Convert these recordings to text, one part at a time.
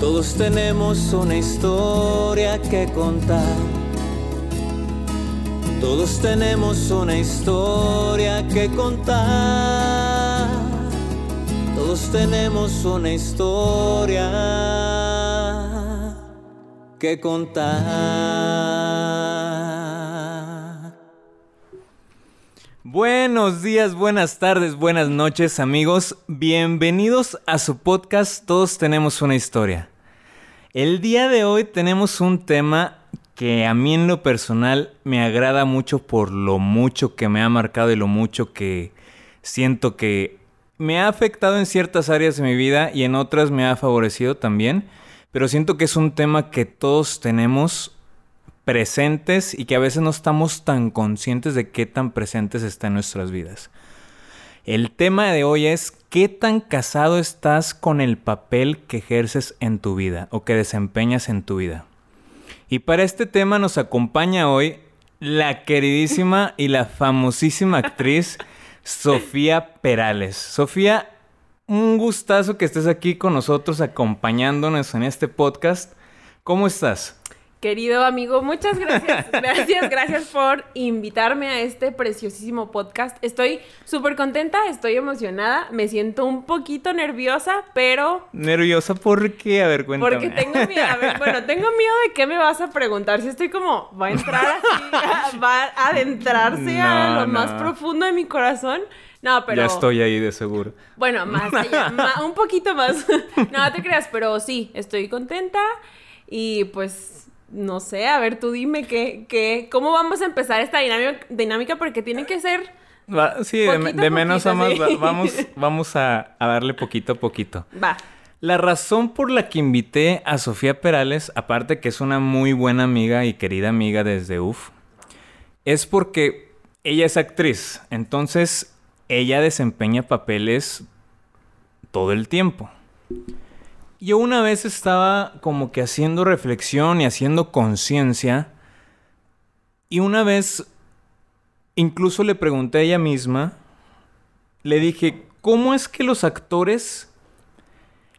Todos tenemos una historia que contar. Todos tenemos una historia que contar. Todos tenemos una historia que contar. Buenos días, buenas tardes, buenas noches amigos. Bienvenidos a su podcast Todos tenemos una historia. El día de hoy tenemos un tema que a mí en lo personal me agrada mucho por lo mucho que me ha marcado y lo mucho que siento que me ha afectado en ciertas áreas de mi vida y en otras me ha favorecido también, pero siento que es un tema que todos tenemos presentes y que a veces no estamos tan conscientes de qué tan presentes está en nuestras vidas. El tema de hoy es qué tan casado estás con el papel que ejerces en tu vida o que desempeñas en tu vida. Y para este tema nos acompaña hoy la queridísima y la famosísima actriz Sofía Perales. Sofía, un gustazo que estés aquí con nosotros acompañándonos en este podcast. ¿Cómo estás? Querido amigo, muchas gracias. Gracias, gracias por invitarme a este preciosísimo podcast. Estoy súper contenta, estoy emocionada, me siento un poquito nerviosa, pero... ¿Nerviosa por qué? A ver, cuéntame. Porque tengo miedo, a ver, bueno, tengo miedo de qué me vas a preguntar. Si estoy como, va a entrar así, va a adentrarse a No, lo más profundo de mi corazón. No, pero... Ya estoy ahí de seguro. Bueno, más allá, ma- un poquito más. no, te creas, pero sí, estoy contenta y pues no sé, a ver, tú dime qué, qué, cómo vamos a empezar esta dinámica, dinámica porque tiene que ser, Va- sí, de, Poquito de a menos a más, va- vamos, vamos a, a darle poquito a poquito. va, La razón por la que invité a Sofía Perales, aparte que es una muy buena amiga y querida amiga desde UF, es porque ella es actriz. Entonces, ella desempeña papeles todo el tiempo. Yo una vez estaba como que haciendo reflexión y haciendo conciencia. Y una vez, incluso le pregunté a ella misma, le dije, ¿cómo es que los actores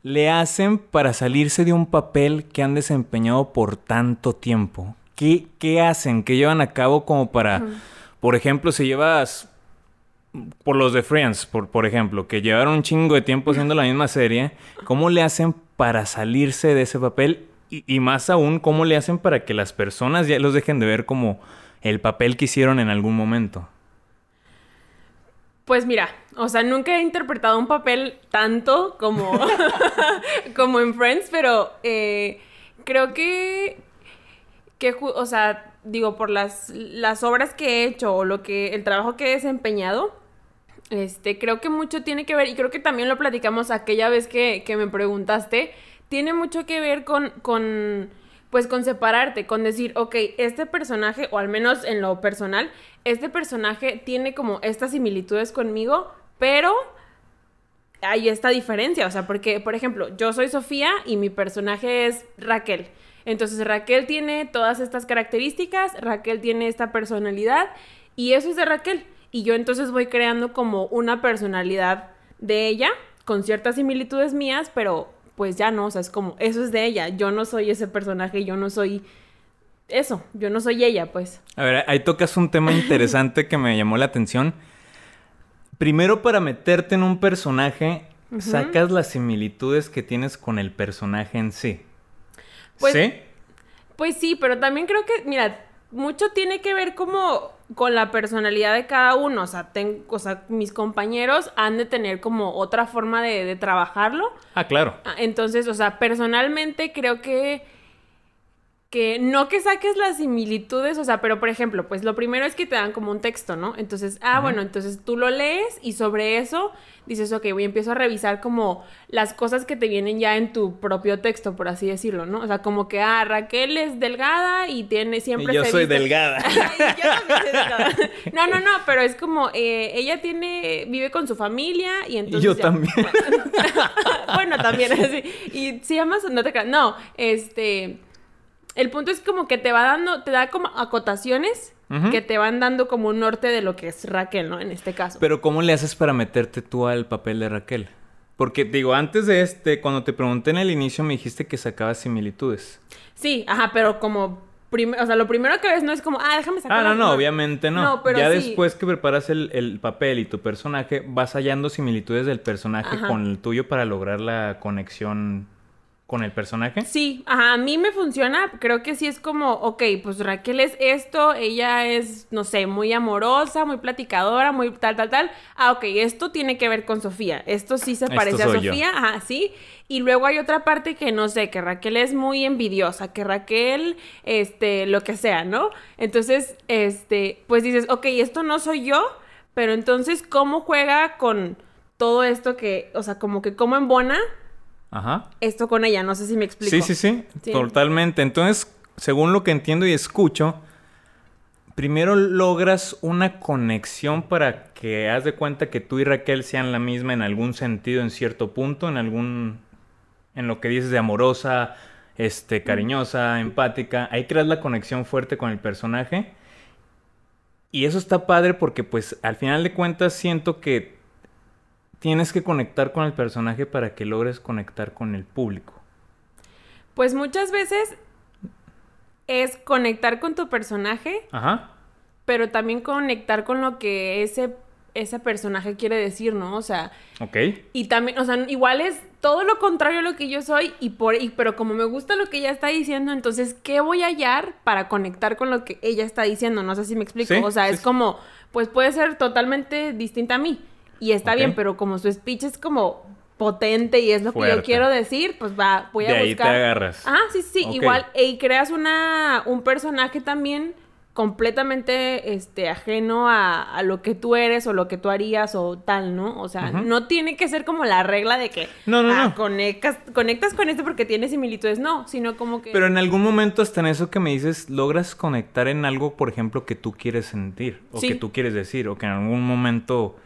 le hacen para salirse de un papel que han desempeñado por tanto tiempo? ¿Qué, qué hacen? ¿Qué llevan a cabo como para, por ejemplo, si llevas por los de Friends, por, por ejemplo, que llevaron un chingo de tiempo haciendo la misma serie, ¿cómo le hacen para salirse de ese papel? Y, y más aún, ¿cómo le hacen para que las personas ya los dejen de ver como el papel que hicieron en algún momento? pues mira, o sea, nunca he interpretado un papel tanto como, como en Friends, pero eh, creo que, que, o sea, digo, por las, las obras que he hecho o lo que, el trabajo que he desempeñado, este, creo que mucho tiene que ver, y creo que también lo platicamos aquella vez que, que me preguntaste, tiene mucho que ver con, con, pues con separarte, con decir, ok, este personaje, o al menos en lo personal, este personaje tiene como estas similitudes conmigo, pero hay esta diferencia, o sea, porque, por ejemplo, yo soy Sofía y mi personaje es Raquel. Entonces Raquel tiene todas estas características, Raquel tiene esta personalidad y eso es de Raquel. Y yo entonces voy creando como una personalidad de ella con ciertas similitudes mías, pero pues ya no, o sea, es como, eso es de ella, yo no soy ese personaje, yo no soy eso, yo no soy ella, pues. A ver, ahí tocas un tema interesante que me llamó la atención. Primero, para meterte en un personaje, sacas las similitudes que tienes con el personaje en sí. Pues- ¿Sí? Pues sí, pero también creo que, mira, mucho tiene que ver como con la personalidad de cada uno. O sea, ten- o sea mis compañeros han de tener como otra forma de, de trabajarlo. Ah, claro. Ah, Entonces, o sea, personalmente creo que que no que saques las similitudes, o sea, pero por ejemplo, pues lo primero es que te dan como un texto, ¿no? Entonces, ah, bueno, entonces tú lo lees y sobre eso dices, ok, voy, empiezo a revisar como las cosas que te vienen ya en tu propio texto, por así decirlo, ¿no? O sea, como que, ah, Raquel es delgada y tiene siempre... Y yo soy delgada. Yo también soy delgada. No, no, no, pero es como, eh, ella tiene, vive con su familia y entonces... yo ya- también. bueno, también así. Y si llamas, no te creas. No, este. El punto es como que te va dando, te da como acotaciones que te van dando como un norte de lo que es Raquel, ¿no? En este caso. Pero ¿cómo le haces para meterte tú al papel de Raquel? Porque digo, antes de este, cuando te pregunté en el inicio me dijiste que sacabas similitudes. Sí, ajá, pero como o sea, lo primero que ves no es como, ah, déjame sacar Ah, no, no, obviamente no. No, pero ya sí. después que preparas el, el papel y tu personaje, vas hallando similitudes del personaje Ajá. con el tuyo para lograr la conexión con el personaje. Sí, ajá, a mí me funciona, creo que sí es como, ok, pues Raquel es esto, ella es, no sé, muy amorosa, muy platicadora, muy tal, tal, tal. Ah, ok, esto tiene que ver con Sofía, esto sí se parece a yo. Sofía, ajá, sí. Y luego hay otra parte que no sé, que Raquel es muy envidiosa, que Raquel, este, lo que sea, ¿no? Entonces, este, pues dices, ok, esto no soy yo, pero entonces, ¿cómo juega con todo esto que, o sea, como que cómo embona Ajá. esto con ella? No sé si me explico. Sí, sí, sí, Sí. totalmente. Entonces, según lo que entiendo y escucho, primero logras una conexión para que haz de cuenta que tú y Raquel sean la misma en algún sentido, en cierto punto, en algún, en lo que dices de amorosa, este, cariñosa, empática. Ahí creas la conexión fuerte con el personaje. Y eso está padre porque, pues, al final de cuentas siento que tienes que conectar con el personaje para que logres conectar con el público. Pues muchas veces es conectar con tu personaje, Ajá. pero también conectar con lo que ese, ese personaje quiere decir, ¿no? O sea, Ok. y también, o sea, igual es todo lo contrario a lo que yo soy, y por, y, pero como me gusta lo que ella está diciendo, entonces, ¿qué voy a hallar para conectar con lo que ella está diciendo? No sé si me explico. Sí, o sea, sí, es sí. como, pues puede ser totalmente distinta a mí. Y está bien, pero como su speech es como potente y es lo que yo quiero decir, pues va, voy a de ahí buscar. te agarras. Ah, sí, sí, igual. Y creas una, un personaje también completamente este, ajeno a, a lo que tú eres o lo que tú harías o tal, ¿no? O sea, no tiene que ser como la regla de que No, no, ah, no. Conectas, conectas con este porque tiene similitudes. No, sino como que... Pero en algún momento hasta en eso que me dices, logras conectar en algo, por ejemplo, que tú quieres sentir, o Sí. que tú quieres decir, o que en algún momento,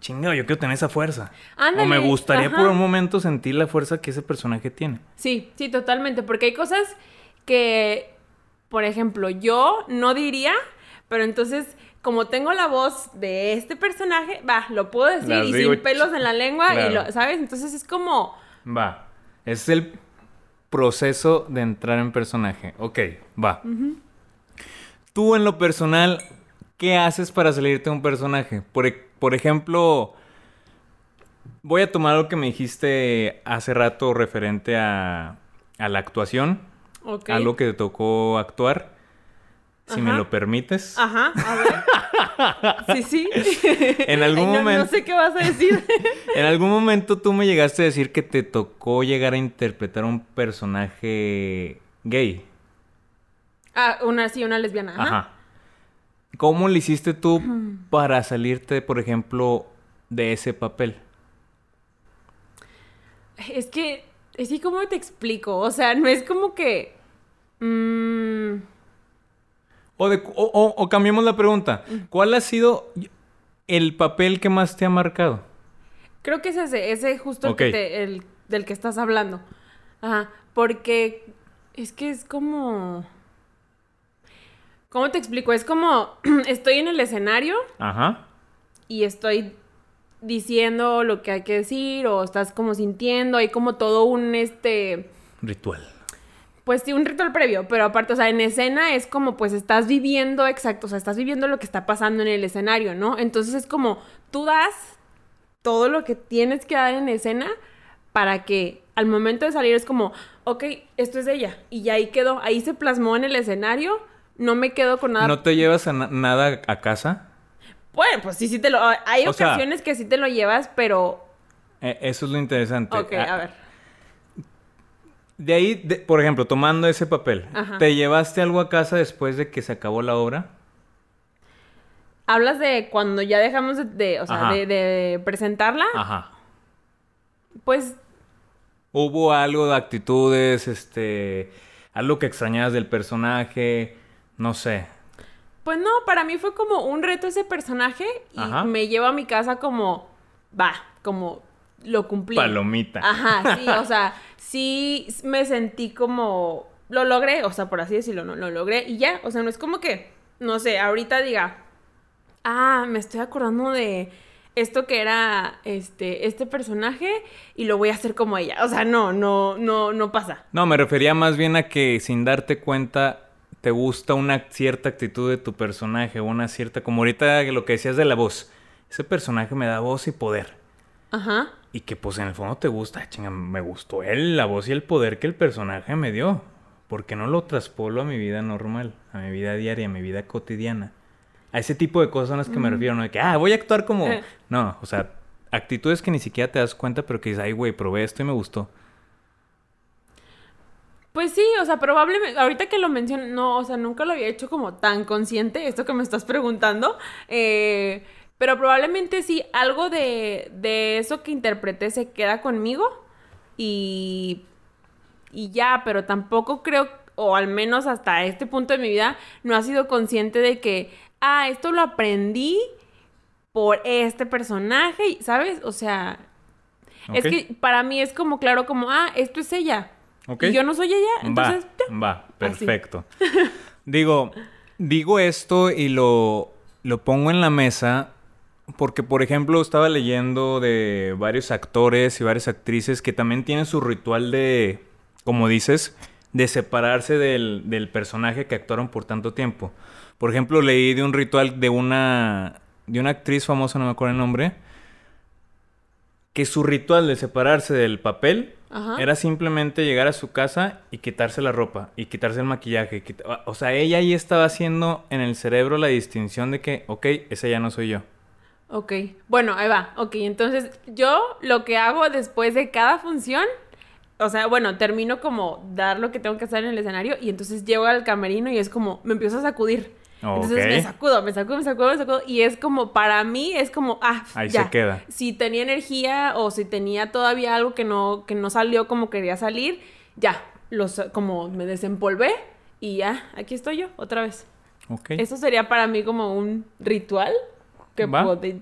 chingado, yo quiero tener esa fuerza. Ándale, o me gustaría ajá. por un momento sentir la fuerza que ese personaje tiene. Sí, sí, totalmente. Porque hay cosas que, por ejemplo, yo no diría, pero entonces, como tengo la voz de este personaje, va, lo puedo decir Las y digo sin pelos en la lengua, y lo, ¿sabes? Entonces es como... Va. Es el proceso de entrar en personaje. Ok, va. Tú en lo personal, ¿qué haces para salirte de un personaje? Por, por ejemplo, voy a tomar lo que me dijiste hace rato referente a, a la actuación. Ok. Algo que te tocó actuar. Si me lo permites. Ajá, a ver. Sí, sí. En algún Ay, no- momento- No sé qué vas a decir. En algún momento tú me llegaste a decir que te tocó llegar a interpretar un personaje gay. ah, una sí, una lesbiana. Ajá. Ajá. ¿Cómo le hiciste tú para salirte, por ejemplo, de ese papel? Es que, es que, ¿cómo te explico? O sea, no es como que... mm, O, de- o, o- o cambiemos la pregunta. ¿Cuál ha sido el papel que más te ha marcado? Creo que es ese, ese justo el Ok. que te- el del que estás hablando. Ajá, porque es que es como... ¿Cómo te explico? Es como, estoy en el escenario Ajá. y estoy diciendo lo que hay que decir o estás como sintiendo, hay como todo un, este, Ritual. pues sí, un ritual previo, pero aparte, o sea, en escena es como, pues estás viviendo, exacto, o sea, estás viviendo lo que está pasando en el escenario, ¿no? Entonces es como, tú das todo lo que tienes que dar en escena para que al momento de salir es como, ok, esto es ella, y ya ahí quedó, ahí se plasmó en el escenario, no me quedo con nada. ¿No te llevas a na- nada a casa? Bueno, pues sí, sí te lo... Hay O sea- ocasiones que sí te lo llevas, pero... Eh, eso es lo interesante. Ok, Ah, a ver. De ahí, de- por ejemplo, tomando ese papel, Ajá. ¿te llevaste algo a casa después de que se acabó la obra? Hablas de cuando ya dejamos de, de- o sea, de, de presentarla, Ajá. pues ¿Hubo algo de actitudes, este, algo que extrañabas del personaje? No sé. Pues no, para mí fue como un reto ese personaje y Ajá. me llevo a mi casa como, va, como lo cumplí. Palomita. Ajá, sí, o sea, sí me sentí como, lo logré, o sea, por así decirlo, no, lo logré y ya, o sea, no es como que, no sé, ahorita diga, ah, me estoy acordando de esto que era este, este personaje y lo voy a hacer como ella. O sea, no, no, no, no pasa. No, me refería más bien a que sin darte cuenta te gusta una cierta actitud de tu personaje, una cierta, como ahorita lo que decías de la voz. Ese personaje me da voz y poder. Ajá. Y que pues en el fondo te gusta, chinga, me gustó él, la voz y el poder que el personaje me dio. ¿Por qué no lo traspolo a mi vida normal, a mi vida diaria, a mi vida cotidiana? A ese tipo de cosas son las que me refiero, no de que, ah, voy a actuar como... Eh. No, o sea, actitudes que ni siquiera te das cuenta, pero que dices, ay, güey, probé esto y me gustó. Pues sí, o sea, probablemente, ahorita que lo menciono, no, o sea, nunca lo había hecho como tan consciente, esto que me estás preguntando, eh, pero probablemente sí, algo de, de eso que interpreté se queda conmigo y, y ya, pero tampoco creo, o al menos hasta este punto de mi vida, no ha sido consciente de que, ah, esto lo aprendí por este personaje, ¿sabes? O sea, es que para mí es como claro, como, ah, esto es ella. ¿Ok? Y yo no soy ella, entonces... va, va, perfecto. digo, digo esto y lo, lo pongo en la mesa porque, por ejemplo, estaba leyendo de varios actores y varias actrices que también tienen su ritual de, como dices, de separarse del, del personaje que actuaron por tanto tiempo. Por ejemplo, leí de un ritual de una, de una actriz famosa, no me acuerdo el nombre, que su ritual de separarse del papel Ajá. era simplemente llegar a su casa y quitarse la ropa y quitarse el maquillaje. O sea, ella ahí estaba haciendo en el cerebro la distinción de que, ok, ese ya no soy yo. Ok, bueno, ahí va. Ok, entonces yo lo que hago después de cada función, o sea, bueno, termino como dar lo que tengo que hacer en el escenario y entonces llego al camerino y es como, me empiezo a sacudir. Entonces me sacudo, me sacudo, me sacudo, me sacudo. Y es como, para mí, es como, ah, Ahí ya. se queda. Si tenía energía o si tenía todavía algo que no, que no salió como quería salir, ya, los, como me desempolvé y ya, aquí estoy yo, otra vez. Ok. Eso sería para mí como un ritual que,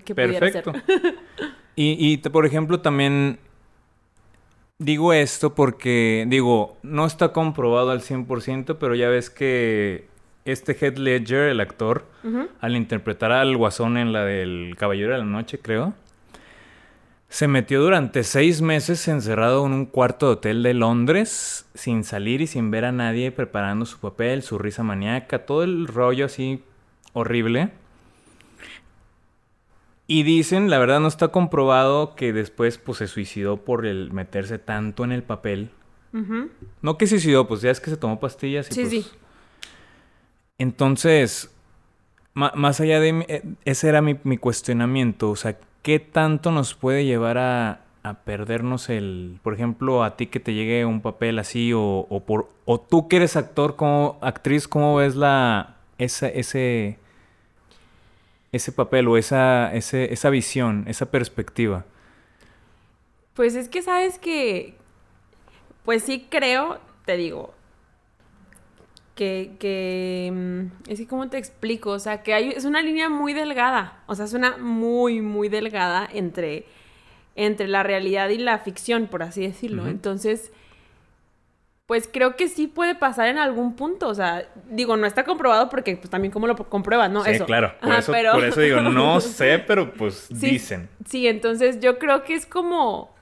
que pudiera ser. perfecto. y, y, por ejemplo, también digo esto porque, digo, no está comprobado al 100%, pero ya ves que este Heath Ledger, el actor, al interpretar al guasón en la del Caballero de la Noche, creo, se metió durante seis meses encerrado en un cuarto de hotel de Londres, sin salir y sin ver a nadie, preparando su papel, su risa maníaca, todo el rollo así horrible. Y dicen, la verdad no está comprobado que después pues se suicidó por el meterse tanto en el papel. No que se suicidó, pues ya es que se tomó pastillas y Sí, pues... sí. Entonces, más allá de... eh, ese era mi, mi cuestionamiento. O sea, ¿qué tanto nos puede llevar a, perdernos el... Por ejemplo, a ti que te llegue un papel así o, o por... O tú que eres actor, como actriz, ¿cómo ves la... Ese... Ese papel o esa, esa visión, esa perspectiva. Pues es que sabes que, pues sí creo, te digo, que, que, mm, es que cómo te explico, o sea, que hay, es una línea muy delgada, o sea, es una muy, muy delgada entre, entre la realidad y la ficción, por así decirlo. Entonces, pues creo que sí puede pasar en algún punto, o sea, digo, no está comprobado porque pues también cómo lo compruebas, ¿no? sí, Eso. claro. Por, Ajá, eso, pero- por eso digo, no sé, pero pues Sí, dicen. Sí, entonces yo creo que es como.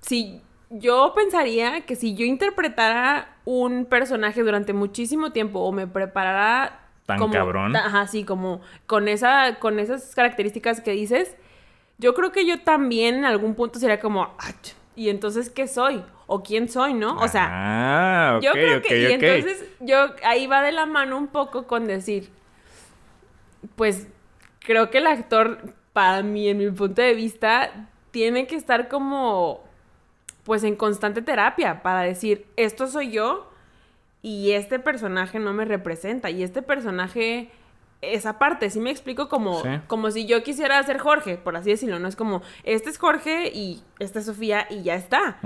Si yo pensaría que si yo interpretara un personaje durante muchísimo tiempo o me preparara. Tan como, cabrón. Ajá, sí, como con, esa, con esas características que dices, yo creo que yo también en algún punto sería como. "Ach, ¿Y entonces qué soy? ¿O quién soy, no? O sea, ah, ok, yo creo que, y entonces yo ahí va de la mano un poco con decir, pues creo que el actor, para mí, en mi punto de vista, tiene que estar como, pues en constante terapia para decir, esto soy yo y este personaje no me representa y este personaje... Esa parte, sí me explico como, Sí. como si yo quisiera ser Jorge, por así decirlo, no es como, este es Jorge y esta es Sofía y ya está.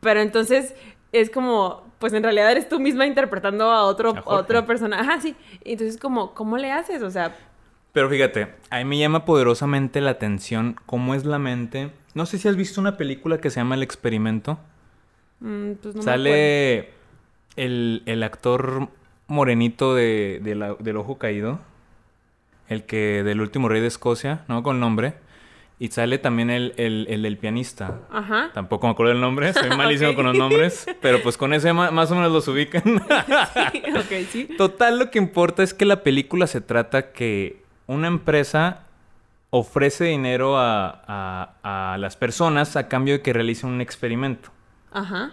Pero entonces es como, pues en realidad eres tú misma interpretando a otro, A otro personaje. Ajá, sí. Entonces, como, ¿cómo le haces? O sea, Pero fíjate, a mí me llama poderosamente la atención cómo es la mente. No sé si has visto una película que se llama El Experimento. mm, pues no me. Sale el, el actor morenito de, de la- del ojo caído. El que del último rey de Escocia, no con el nombre. Y sale también el, el, el del pianista. Ajá. Tampoco me acuerdo el nombre, soy malísimo con los nombres, pero pues con ese más o menos los ubican. Sí, ok, sí. Total, lo que importa es que la película se trata que una empresa ofrece dinero a, a- a las personas a cambio de que realicen un experimento. Ajá.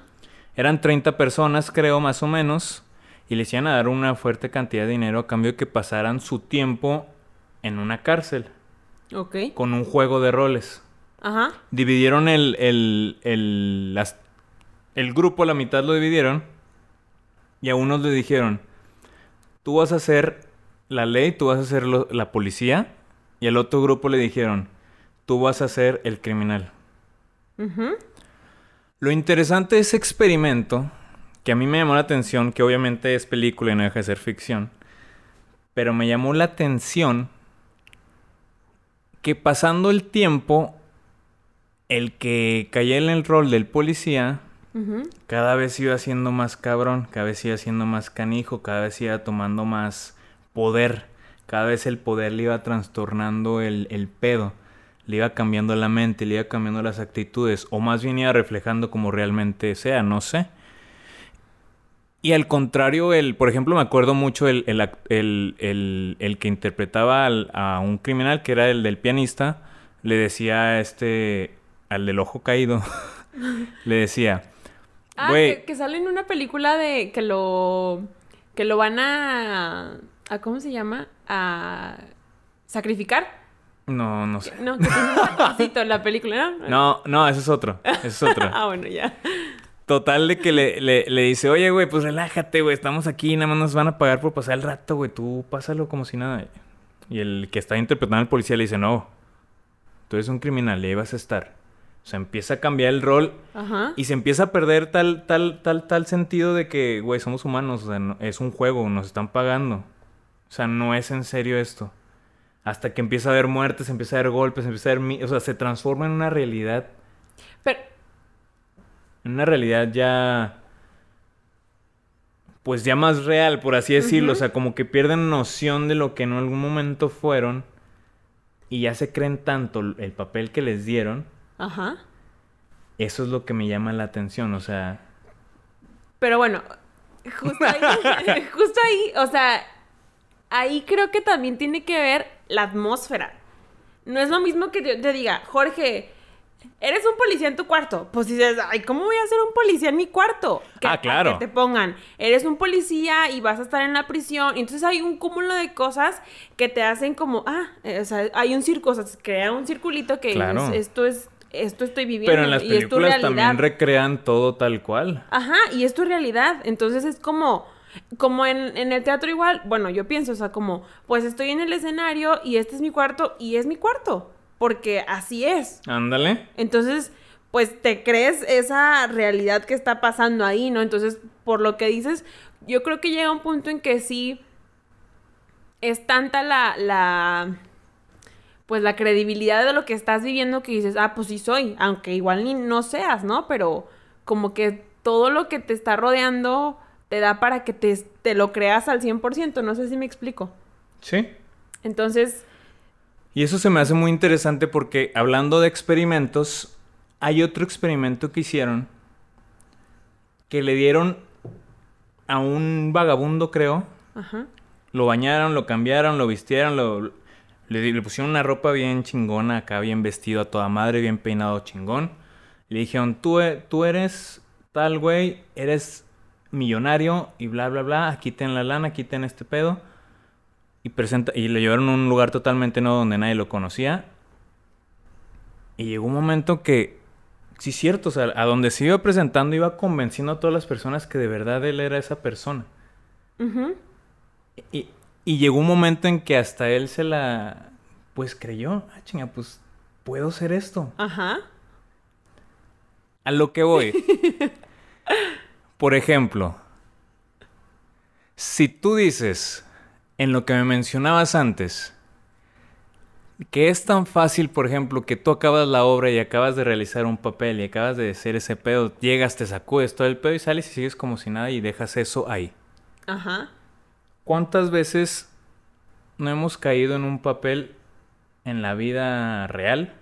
Eran 30 personas, creo, más o menos, y les iban a dar una fuerte cantidad de dinero a cambio de que pasaran su tiempo en una cárcel Ok. con un juego de roles. Ajá. Dividieron el, el, el, las- el grupo, la mitad lo dividieron. Y a unos le dijeron, tú vas a ser la ley, tú vas a ser lo- la policía. Y al otro grupo le dijeron, tú vas a ser el criminal. Lo interesante de ese experimento, que a mí me llamó la atención, que obviamente es película y no deja de ser ficción, pero me llamó la atención que pasando el tiempo, el que caía en el rol del policía, cada vez iba siendo más cabrón, cada vez iba siendo más canijo, cada vez iba tomando más poder, cada vez el poder le iba trastornando el, el pedo, le iba cambiando la mente, le iba cambiando las actitudes, o más bien iba reflejando como realmente sea, no sé. Y al contrario, el, por ejemplo, me acuerdo mucho el, el, el- el- que interpretaba al- a un criminal, que era el del pianista, le decía a este, al del ojo caído, le decía, Ah, que, que sale en una película de que lo que lo van a, a ¿cómo se llama? A sacrificar. no, no sé. No, que tiene un tatuajito en la película, ¿no? No, no, ese es otro. Ese es otro. Ah, bueno, ya. Total de que le, le, le dice, oye, güey, pues relájate, güey, estamos aquí, nada más nos van a pagar por pasar el rato, güey, tú pásalo como si nada. Y el que está interpretando al policía le dice, no, tú eres un criminal y ahí vas a estar. O sea, empieza a cambiar el rol Ajá. y se empieza a perder tal, tal, tal, tal sentido de que, güey, somos humanos, o sea, no- es un juego, nos están pagando. O sea, no es en serio esto. Hasta que empieza a haber muertes, empieza a haber golpes, empieza a haber... O sea, se transforma en una realidad. Pero en una realidad ya pues ya más real, por así decirlo, o sea, como que pierden noción de lo que en algún momento fueron y ya se creen tanto el papel que les dieron, ajá. eso es lo que me llama la atención, o sea, Pero bueno, justo ahí, justo ahí, o sea, ahí creo que también tiene que ver la atmósfera. No es lo mismo que yo te diga, Jorge, eres un policía en tu cuarto. Pues dices, ay, ¿cómo voy a ser un policía en mi cuarto? Que, Ah, claro. Que te pongan, eres un policía y vas a estar en la prisión. Entonces hay un cúmulo de cosas que te hacen como, ah, eh, o sea, hay un circo, o sea, se crea un circulito que Claro. es- esto es, esto estoy viviendo. pero en las y es tu películas realidad. también recrean todo tal cual. Ajá, y es tu realidad. Entonces es como, como en, en el teatro igual, bueno, yo pienso, o sea, como, pues estoy en el escenario y este es mi cuarto y es mi cuarto, porque así es. Ándale. Entonces, pues te crees esa realidad que está pasando ahí, ¿no? Entonces, por lo que dices, yo creo que llega un punto en que sí es tanta la, la, pues la credibilidad de lo que estás viviendo que dices, ah, pues sí soy, aunque igual ni no seas, ¿no? Pero como que todo lo que te está rodeando te da para que te, te lo creas al 100%, no sé si me explico. Sí. Entonces, Y eso se me hace muy interesante porque hablando de experimentos, hay otro experimento que hicieron que le dieron a un vagabundo, creo. ajá, Lo bañaron, lo cambiaron, lo vistieron, lo, le, le pusieron una ropa bien chingona acá, bien vestido a toda madre, bien peinado chingón. Le dijeron, tú, e- tú eres tal güey, eres millonario y bla, bla, bla, aquí ten la lana, aquí ten este pedo. Y, presenta, y le llevaron a un lugar totalmente nuevo donde nadie lo conocía. Y llegó un momento que, sí, cierto, o sea, a donde se iba presentando iba convenciendo a todas las personas que de verdad él era esa persona. Y, y llegó un momento en que hasta él se la, pues creyó, ah, chinga, pues puedo ser esto. ajá, A lo que voy. Por ejemplo, si tú dices, en lo que me mencionabas antes, que es tan fácil, por ejemplo, que tú acabas la obra y acabas de realizar un papel y acabas de hacer ese pedo, llegas, te sacudes todo el pedo y sales y sigues como si nada y dejas eso ahí. ajá. ¿Cuántas veces no hemos caído en un papel en la vida real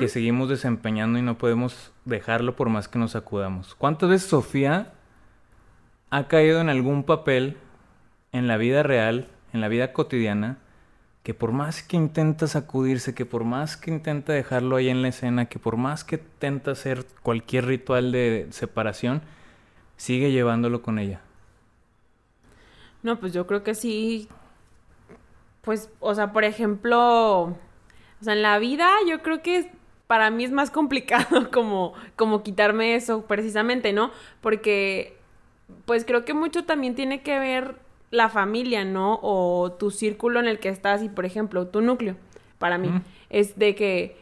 que seguimos desempeñando y no podemos dejarlo por más que nos sacudamos. ¿Cuántas veces Sofía ha caído en algún papel en la vida real, en la vida cotidiana, que por más que intenta sacudirse, que por más que intenta dejarlo ahí en la escena, que por más que intenta hacer cualquier ritual de separación, sigue llevándolo con ella? No, pues yo creo que sí. Pues, o sea, por ejemplo, o sea, en la vida yo creo que para mí es más complicado como, como quitarme eso precisamente, ¿no? Porque, pues creo que mucho también tiene que ver la familia, ¿no? O tu círculo en el que estás y, por ejemplo, tu núcleo, para mí, es de que,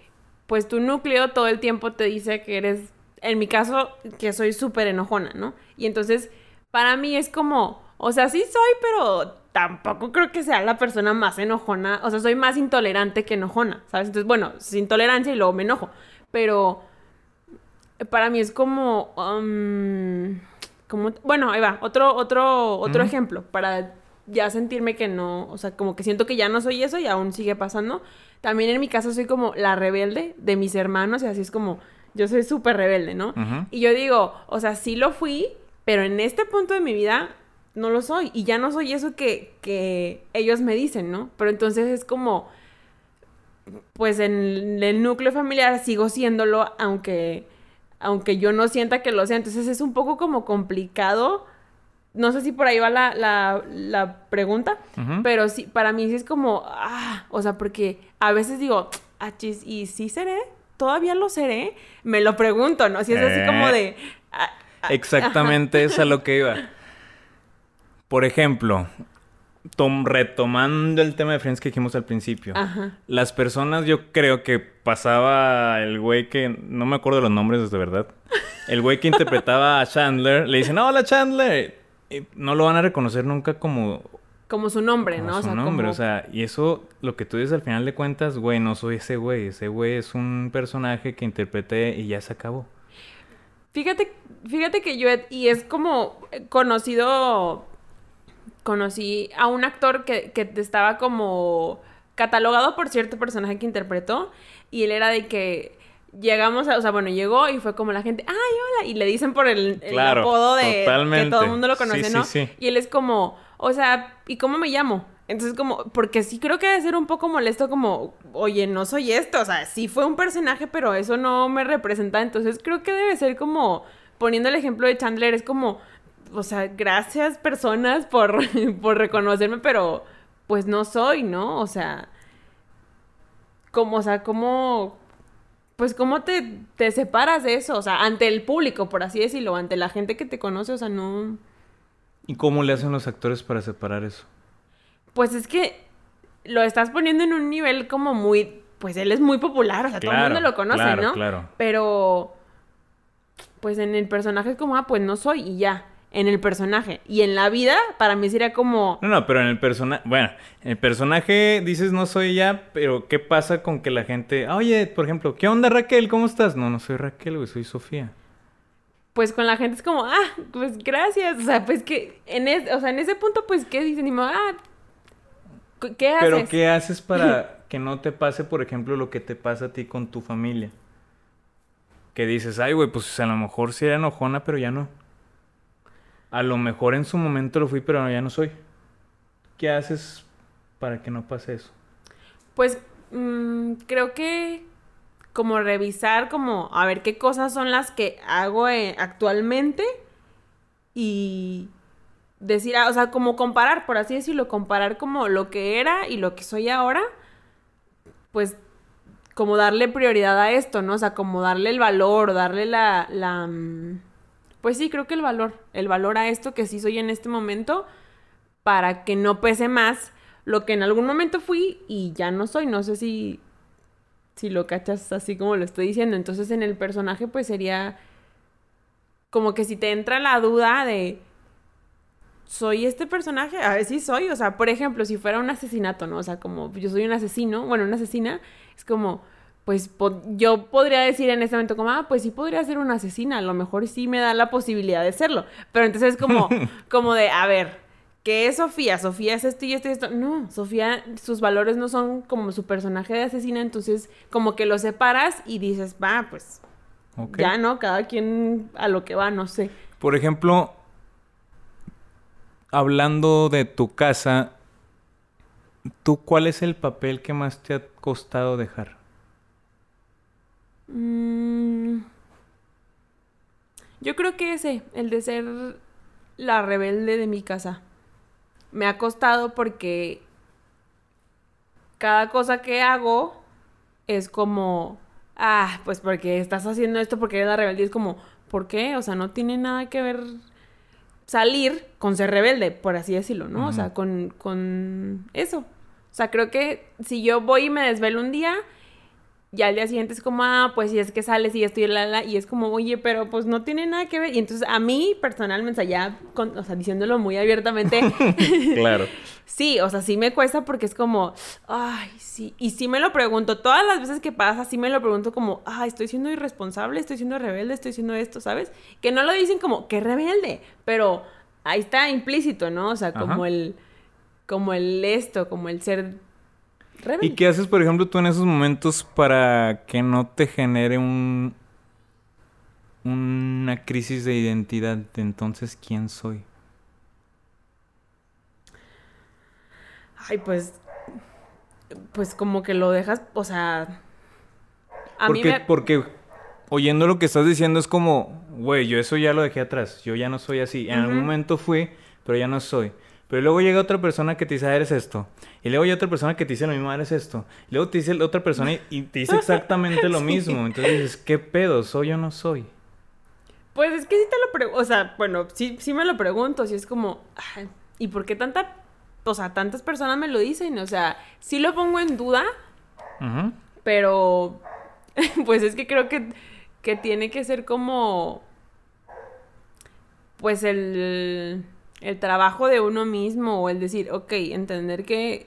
pues tu núcleo todo el tiempo te dice que eres, en mi caso, que soy súper enojona, ¿no? Y entonces, para mí es como, o sea, sí soy, pero tampoco creo que sea la persona más enojona. O sea, soy más intolerante que enojona, ¿sabes? Entonces, bueno, sin tolerancia y luego me enojo. Pero para mí es como... Um, como bueno, ahí va. Otro, otro, otro ejemplo para ya sentirme que no... O sea, como que siento que ya no soy eso y aún sigue pasando. También en mi caso soy como la rebelde de mis hermanos y así es como... Yo soy súper rebelde, ¿no? Y yo digo, o sea, sí lo fui, pero en este punto de mi vida no lo soy. Y ya no soy eso que, que ellos me dicen, ¿no? Pero entonces es como, pues en el núcleo familiar sigo siéndolo, aunque, aunque yo no sienta que lo sea. Entonces es un poco como complicado. No sé si por ahí va la, la, la pregunta, pero sí, para mí sí es como, ah, o sea, porque a veces digo, ah, chis, ¿y sí seré? ¿Todavía lo seré? Me lo pregunto, ¿no? Si es así como de... Ah, ah, Exactamente, es a lo que iba. Por ejemplo, retomando el tema de Friends que dijimos al principio. Las personas, yo creo que pasaba el güey que. No me acuerdo de los nombres, de verdad. El güey que interpretaba a Chandler. Le dicen, ¡Hola, Chandler! Y no lo van a reconocer nunca como. Como su nombre, ¿no? Su nombre, o sea, y eso, lo que tú dices al final de cuentas, güey, no soy ese güey. Ese güey es un personaje que interpreté y ya se acabó. Fíjate, fíjate que yo, y es como conocido conocí a un actor que, que estaba como catalogado por cierto personaje que interpretó y él era de que llegamos a, o sea, bueno, llegó y fue como la gente, ay, hola, y le dicen por el, apodo de que todo el mundo lo conoce, ¿no? Y él es como, o sea, ¿y cómo me llamo? Entonces como, porque sí creo que debe ser un poco molesto como, oye, no soy esto, o sea, sí fue un personaje, pero eso no me representa, entonces creo que debe ser como, poniendo el ejemplo de Chandler, es como, o sea, gracias personas por, por reconocerme, pero pues no soy, ¿no? O sea, como, o sea, ¿cómo, pues cómo te, te separas de eso? O sea, ante el público, por así decirlo, ante la gente que te conoce, o sea, no... ¿Y cómo le hacen los actores para separar eso? Pues es que lo estás poniendo en un nivel como muy, pues él es muy popular, o sea, todo el mundo lo conoce, claro, ¿no? Claro. Pero, pues en el personaje es como, ah, pues no soy y ya en el personaje. Y en la vida, para mí sería como... No, no, pero en el personaje... Bueno, en el personaje dices no soy ya, pero ¿qué pasa con que la gente... Oye, por ejemplo, ¿qué onda Raquel? ¿Cómo estás? No, no soy Raquel, güey, soy Sofía. Pues con la gente es como, ah, pues gracias. O sea, pues que en, o sea, en ese punto, pues, ¿qué dicen? Y me, ah, ¿qué haces? Pero ¿qué haces para que no te pase, por ejemplo, lo que te pasa a ti con tu familia? Que dices, ay, güey, pues a lo mejor sí era enojona, pero ya no. A lo mejor en su momento lo fui, pero ya no soy. ¿Qué haces para que no pase eso? Pues mm, creo que como revisar, como a ver qué cosas son las que hago eh, actualmente y decir, ah, o sea, como comparar, por así decirlo, comparar como lo que era y lo que soy ahora, pues como darle prioridad a esto, ¿no? O sea, como darle el valor, darle la, la, mm, pues sí, creo que el valor, el valor a esto que sí soy en este momento, para que no pese más lo que en algún momento fui y ya no soy. No sé si, si lo cachas así como lo estoy diciendo. Entonces en el personaje pues sería como que si te entra la duda de, ¿soy este personaje? A ver si soy. O sea, por ejemplo, si fuera un asesinato, ¿no? O sea, como yo soy un asesino, bueno, una asesina, es como pues yo podría decir en este momento como, ah, pues sí podría ser una asesina, a lo mejor sí me da la posibilidad de serlo. Pero entonces es como, como de, a ver, ¿qué es Sofía? Sofía es esto y esto y esto. No, Sofía, sus valores no son como su personaje de asesina, entonces como que lo separas y dices, va, pues ya no, cada quien a lo que va, no sé. Por ejemplo, hablando de tu casa, ¿tú cuál es el papel que más te ha costado dejar? Yo creo que ese, el de ser la rebelde de mi casa. Me ha costado porque cada cosa que hago es como, ah, pues porque estás haciendo esto porque eres la rebelde. Y es como, ¿por qué? O sea, no tiene nada que ver salir con ser rebelde, por así decirlo, ¿no? O sea, con, con eso. O sea, creo que si yo voy y me desvelo un día, ya al día siguiente es como, ah, pues si es que sales y esto y la, la, y es como, oye, pero pues no tiene nada que ver. Y entonces a mí personalmente, ya, con- o sea, diciéndolo muy abiertamente, Claro. sí, o sea, sí me cuesta porque es como, ay, sí. Y sí me lo pregunto, todas las veces que pasa, sí me lo pregunto como, ay, estoy siendo irresponsable, estoy siendo rebelde, estoy siendo esto, ¿sabes? Que no lo dicen como, qué rebelde, pero ahí está implícito, ¿no? O sea, como Ajá. el, como el esto, como el ser ¿Y qué haces, por ejemplo, tú en esos momentos para que no te genere un una crisis de identidad de entonces quién soy? Ay, pues. Pues como que lo dejas, o sea. A mí porque, me. porque oyendo lo que estás diciendo es como, güey, yo eso ya lo dejé atrás, yo ya no soy así. En algún momento fui, pero ya no soy. Pero luego llega otra persona que te dice, ah, eres esto. Y luego hay otra persona que te dice lo mismo, "Ah, eres esto. Y luego te dice la otra persona y, y te dice exactamente lo mismo. Entonces dices, ¿qué pedo? ¿Soy o no soy? Pues es que sí te lo pregunto. O sea, bueno, sí, sí me lo pregunto. Sí es como. ay, ¿Y por qué tanta. O sea, tantas personas me lo dicen? O sea, sí lo pongo en duda, pero. Pues es que creo que, que tiene que ser como. Pues el. El trabajo de uno mismo. O el decir, ok, entender que.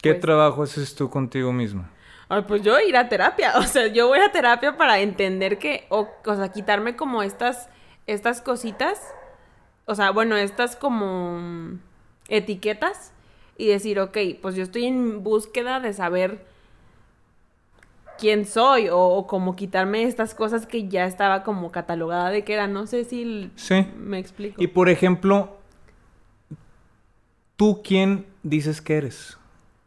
¿Qué pues, trabajo haces tú contigo misma? Ay, pues yo ir a terapia, o sea, yo voy a terapia para entender que, o, o sea, quitarme como estas, estas cositas, o sea, bueno, estas como etiquetas y decir, ok, pues yo estoy en búsqueda de saber quién soy o, o como quitarme estas cosas que ya estaba como catalogada de que era, no sé si Sí. me explico. Y por ejemplo, ¿tú quién dices que eres?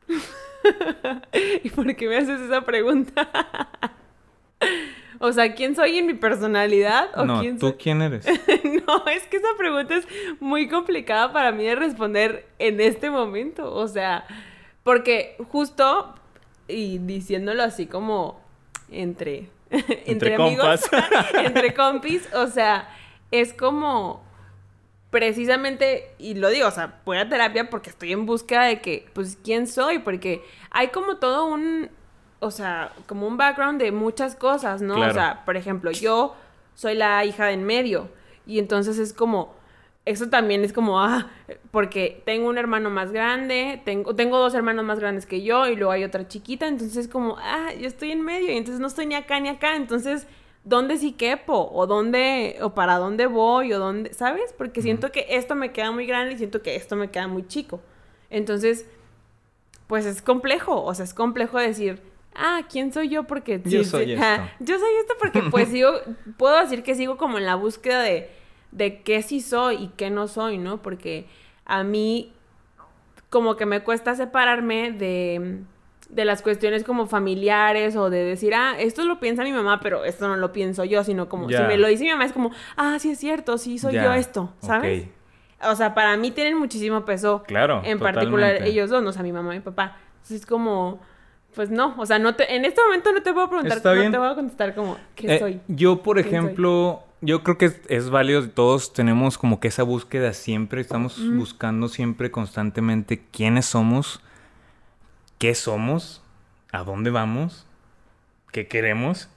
¿Y por qué me haces esa pregunta? o sea, ¿quién soy en mi personalidad? ¿O no, quién ¿tú soy? quién eres? No, es que esa pregunta es muy complicada para mí de responder en este momento. O sea, porque justo, y diciéndolo así como entre, entre, amigos, entre compis, o sea, es como precisamente, y lo digo, o sea, voy a terapia porque estoy en búsqueda de que, pues, ¿quién soy? Porque hay como todo un, o sea, como un background de muchas cosas, ¿no? Claro. O sea, por ejemplo, yo soy la hija de en medio, y entonces es como, eso también es como, ah, porque tengo un hermano más grande, tengo, tengo dos hermanos más grandes que yo, y luego hay otra chiquita, entonces es como, ah, yo estoy en medio, y entonces no estoy ni acá ni acá, entonces dónde sí quepo, o dónde, o para dónde voy, o dónde, ¿sabes? Porque siento que esto me queda muy grande y siento que esto me queda muy chico. Entonces, pues es complejo, o sea, es complejo decir, ah, ¿quién soy yo? Porque Yo sí, soy sí, esto. yo soy esto porque pues sigo, puedo decir que sigo como en la búsqueda de, de qué sí soy y qué no soy, ¿no? Porque a mí como que me cuesta separarme de, de las cuestiones como familiares o de decir, ah, esto lo piensa mi mamá, pero esto no lo pienso yo, sino como si me lo dice mi mamá es como, ah, sí es cierto, sí soy yo esto, ¿sabes? ok. O sea, para mí tienen muchísimo peso. Claro, En particular totalmente. ellos dos, o sea, mi mamá y mi papá. Entonces es como, pues no, o sea, no te, en este momento no te puedo preguntar, Está no bien. te voy a contestar como, ¿qué Eh, soy? Yo, por ejemplo, yo creo que es, es válido, todos tenemos como que esa búsqueda siempre, estamos buscando siempre constantemente quiénes somos, qué somos, a dónde vamos, qué queremos,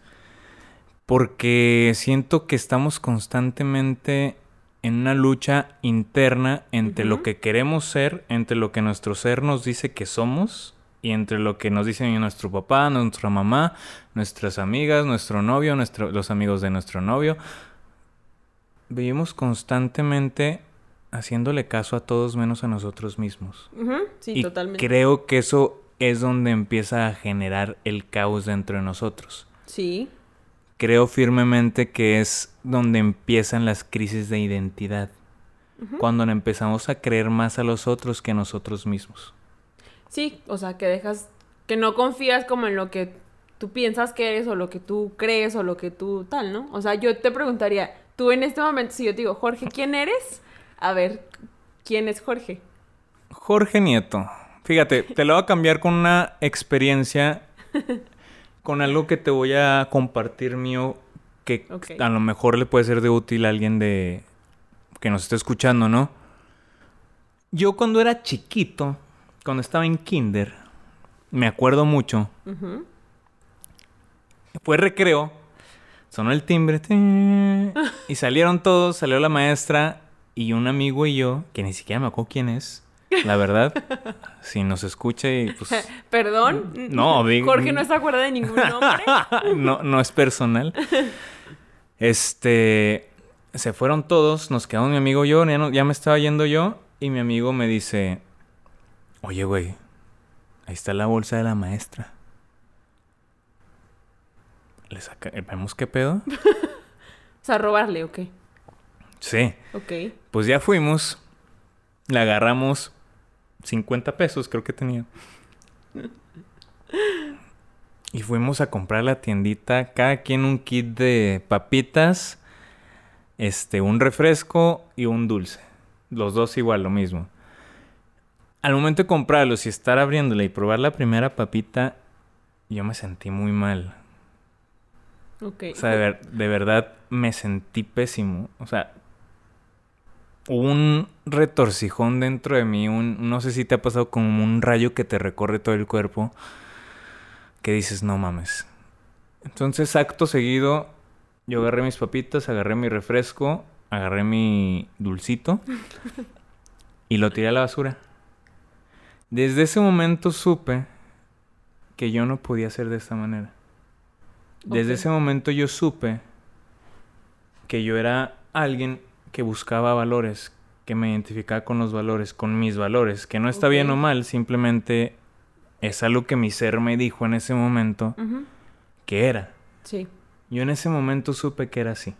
porque siento que estamos constantemente en una lucha interna entre lo que queremos ser, entre lo que nuestro ser nos dice que somos y entre lo que nos dice nuestro papá, nuestra mamá, nuestras amigas, nuestro novio, nuestro- los amigos de nuestro novio. Vivimos constantemente haciéndole caso a todos menos a nosotros mismos. Ujú, Sí, y totalmente. creo que eso es donde empieza a generar el caos dentro de nosotros. Sí. Creo firmemente que es donde empiezan las crisis de identidad. Cuando empezamos a creer más a los otros que a nosotros mismos. Sí, o sea, que dejas, que no confías como en lo que tú piensas que eres o lo que tú crees o lo que tú tal, ¿no? O sea, yo te preguntaría, tú en este momento, si yo te digo, Jorge, ¿quién eres? A ver, ¿quién es Jorge? Jorge Nieto. Fíjate, te lo voy a cambiar con una experiencia, con algo que te voy a compartir mío, que a lo mejor le puede ser de útil a alguien de que nos esté escuchando, ¿no? Yo cuando era chiquito, cuando estaba en kinder, me acuerdo mucho, fue recreo, sonó el timbre y salieron todos, salió la maestra y un amigo y yo, que ni siquiera me acuerdo quién es, la verdad, si nos escucha y pues Perdón. No, di- Jorge no se acuerda de ningún nombre. no, no es personal. Este, se fueron todos, nos quedamos mi amigo y yo, ya, no- ya me estaba yendo yo y mi amigo me dice, oye güey, ahí está la bolsa de la maestra. ¿Le saca, eh, ¿Vemos qué pedo? O sea, robarle, ok. Sí. Ok. Pues ya fuimos, le agarramos 50 pesos, creo que tenía. Y fuimos a comprar a la tiendita, cada quien un kit de papitas, este, un refresco y un dulce. Los dos igual, lo mismo. Al momento de comprarlos y estar abriéndole y probar la primera papita, yo me sentí muy mal. Ok. O sea, de, ver- de verdad me sentí pésimo. O sea, un retorcijón dentro de mí. Un, no sé si te ha pasado como un rayo que te recorre todo el cuerpo. Que dices, no mames. Entonces, acto seguido, yo agarré mis papitas, agarré mi refresco, agarré mi dulcito y lo tiré a la basura. Desde ese momento supe que yo no podía ser de esta manera. Desde ese momento yo supe que yo era alguien que buscaba valores, que me identificaba con los valores, con mis valores, que no está bien o mal, simplemente es algo que mi ser me dijo en ese momento que era. Sí. Yo en ese momento supe que era así.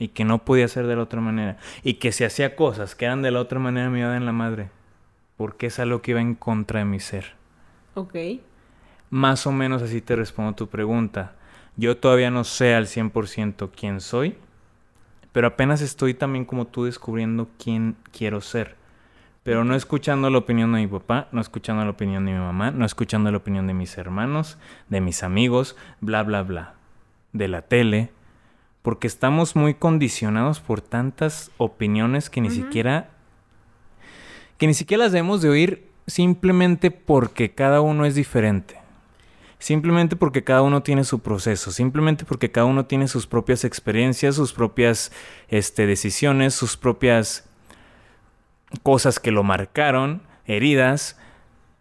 Y que no podía ser de la otra manera. Y que si hacía cosas que eran de la otra manera me iba a dar en la madre. Porque es algo que iba en contra de mi ser. Ok. Más o menos así te respondo tu pregunta. Yo todavía no sé al 100% quién soy, pero apenas estoy también como tú descubriendo quién quiero ser. Pero no escuchando la opinión de mi papá, no escuchando la opinión de mi mamá, no escuchando la opinión de mis hermanos, de mis amigos, bla, bla, bla. De la tele. Porque estamos muy condicionados por tantas opiniones que ni siquiera... que ni siquiera las debemos de oír simplemente porque cada uno es diferente. Simplemente porque cada uno tiene su proceso, simplemente porque cada uno tiene sus propias experiencias, sus propias este, decisiones, sus propias cosas que lo marcaron, heridas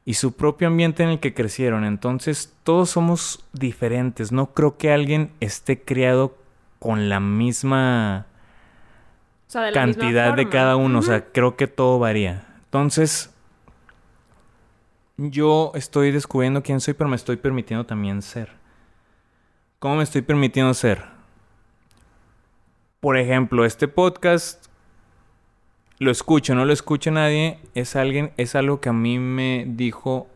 y su propio ambiente en el que crecieron. Entonces todos somos diferentes. No creo que alguien esté criado con la misma O sea, de la misma cantidad de cada uno. O sea, creo que todo varía. Entonces, yo estoy descubriendo quién soy, pero me estoy permitiendo también ser. ¿Cómo me estoy permitiendo ser? Por ejemplo, este podcast lo escucho, no lo escucha nadie, es alguien, es algo que a mí me dijo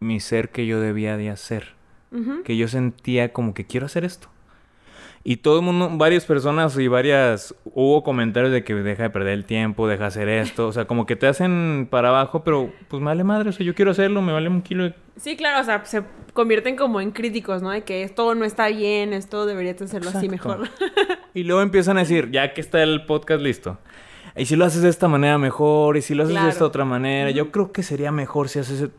mi ser que yo debía de hacer que yo sentía como que quiero hacer esto. Y todo el mundo, varias personas y varias, hubo comentarios de que deja de perder el tiempo, deja de hacer esto, o sea, como que te hacen para abajo, pero pues vale madre, o sea, yo quiero hacerlo, me vale un kilo de... Sí, claro, o sea, se convierten como en críticos, ¿no? De que esto no está bien, esto deberías de hacerlo así mejor. Y luego empiezan a decir, ya que está el podcast listo, y si lo haces de esta manera mejor, y si lo haces de esta otra manera, yo creo que sería mejor si haces... e-".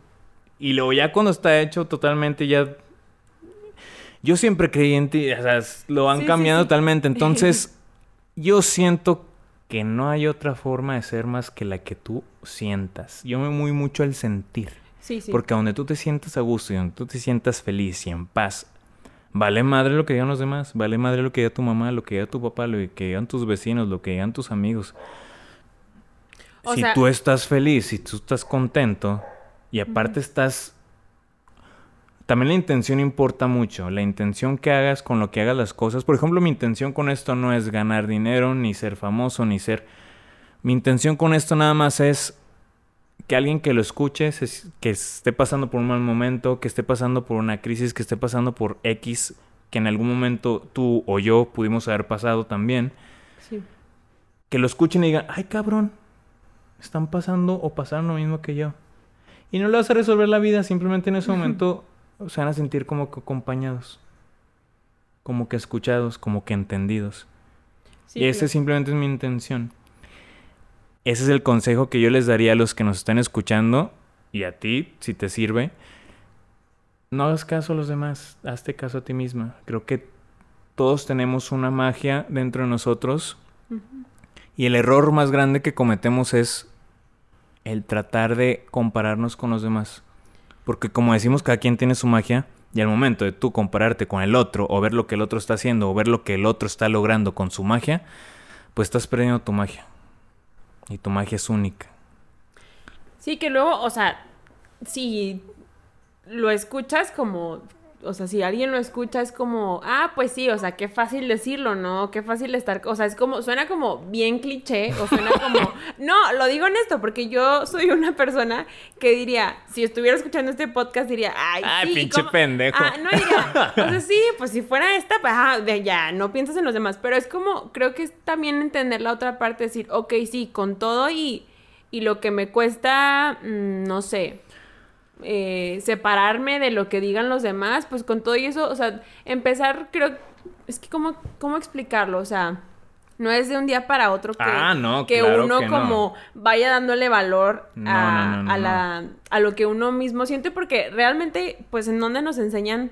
Y luego ya cuando está hecho totalmente ya... Yo siempre creí en ti, o sea, lo han Sí, cambiado sí. totalmente. Entonces, yo siento que no hay otra forma de ser más que la que tú sientas. Yo me muy mucho al sentir. Sí, sí. Porque donde tú te sientas a gusto y donde tú te sientas feliz y en paz, vale madre lo que digan los demás, vale madre lo que diga tu mamá, lo que diga tu papá, lo que digan tus vecinos, lo que digan tus amigos. O si sea- tú estás feliz, si tú estás contento y aparte estás... También la intención importa mucho, la intención que hagas con lo que hagas las cosas. Por ejemplo, mi intención con esto no es ganar dinero, ni ser famoso, ni ser... Mi intención con esto nada más es que alguien que lo escuche, se- que esté pasando por un mal momento, que esté pasando por una crisis, que esté pasando por X, que en algún momento tú o yo pudimos haber pasado también, Sí. que lo escuchen y digan, ay cabrón, están pasando o pasaron lo mismo que yo. Y no le vas a resolver la vida, simplemente en ese momento se van a sentir como que acompañados, como que escuchados, como que entendidos. Sí, y claro. simplemente es mi intención. Ese es el consejo que yo les daría a los que nos están escuchando y a ti, si te sirve. No hagas caso a los demás, hazte caso a ti misma. Creo que todos tenemos una magia dentro de nosotros y el error más grande que cometemos es el tratar de compararnos con los demás. Porque como decimos, cada quien tiene su magia y al momento de tú compararte con el otro o ver lo que el otro está haciendo o ver lo que el otro está logrando con su magia, pues estás perdiendo tu magia. Y tu magia es única. Sí, que luego, o sea, si lo escuchas como, o sea, si alguien lo escucha es como, ah, pues sí, o sea, qué fácil decirlo, ¿no? Qué fácil estar, o sea, es como, suena como bien cliché, o suena como, no, lo digo honesto, porque yo soy una persona que diría, si estuviera escuchando este podcast diría, ay, Ay, sí, pinche ¿cómo?". pendejo. Ah, no diría, o sea, sí, pues si fuera esta, pues, de ya, no piensas en los demás, pero es como, creo que es también entender la otra parte, decir, ok, sí, con todo y, y lo que me cuesta, mm, no sé, eh, separarme de lo que digan los demás, pues con todo y eso, o sea, empezar, creo, es que cómo, cómo explicarlo, o sea, no es de un día para otro que, Ah, no, que claro uno que no. como vaya dándole valor a, no, a la, a lo que uno mismo siente, porque realmente, pues, en donde nos enseñan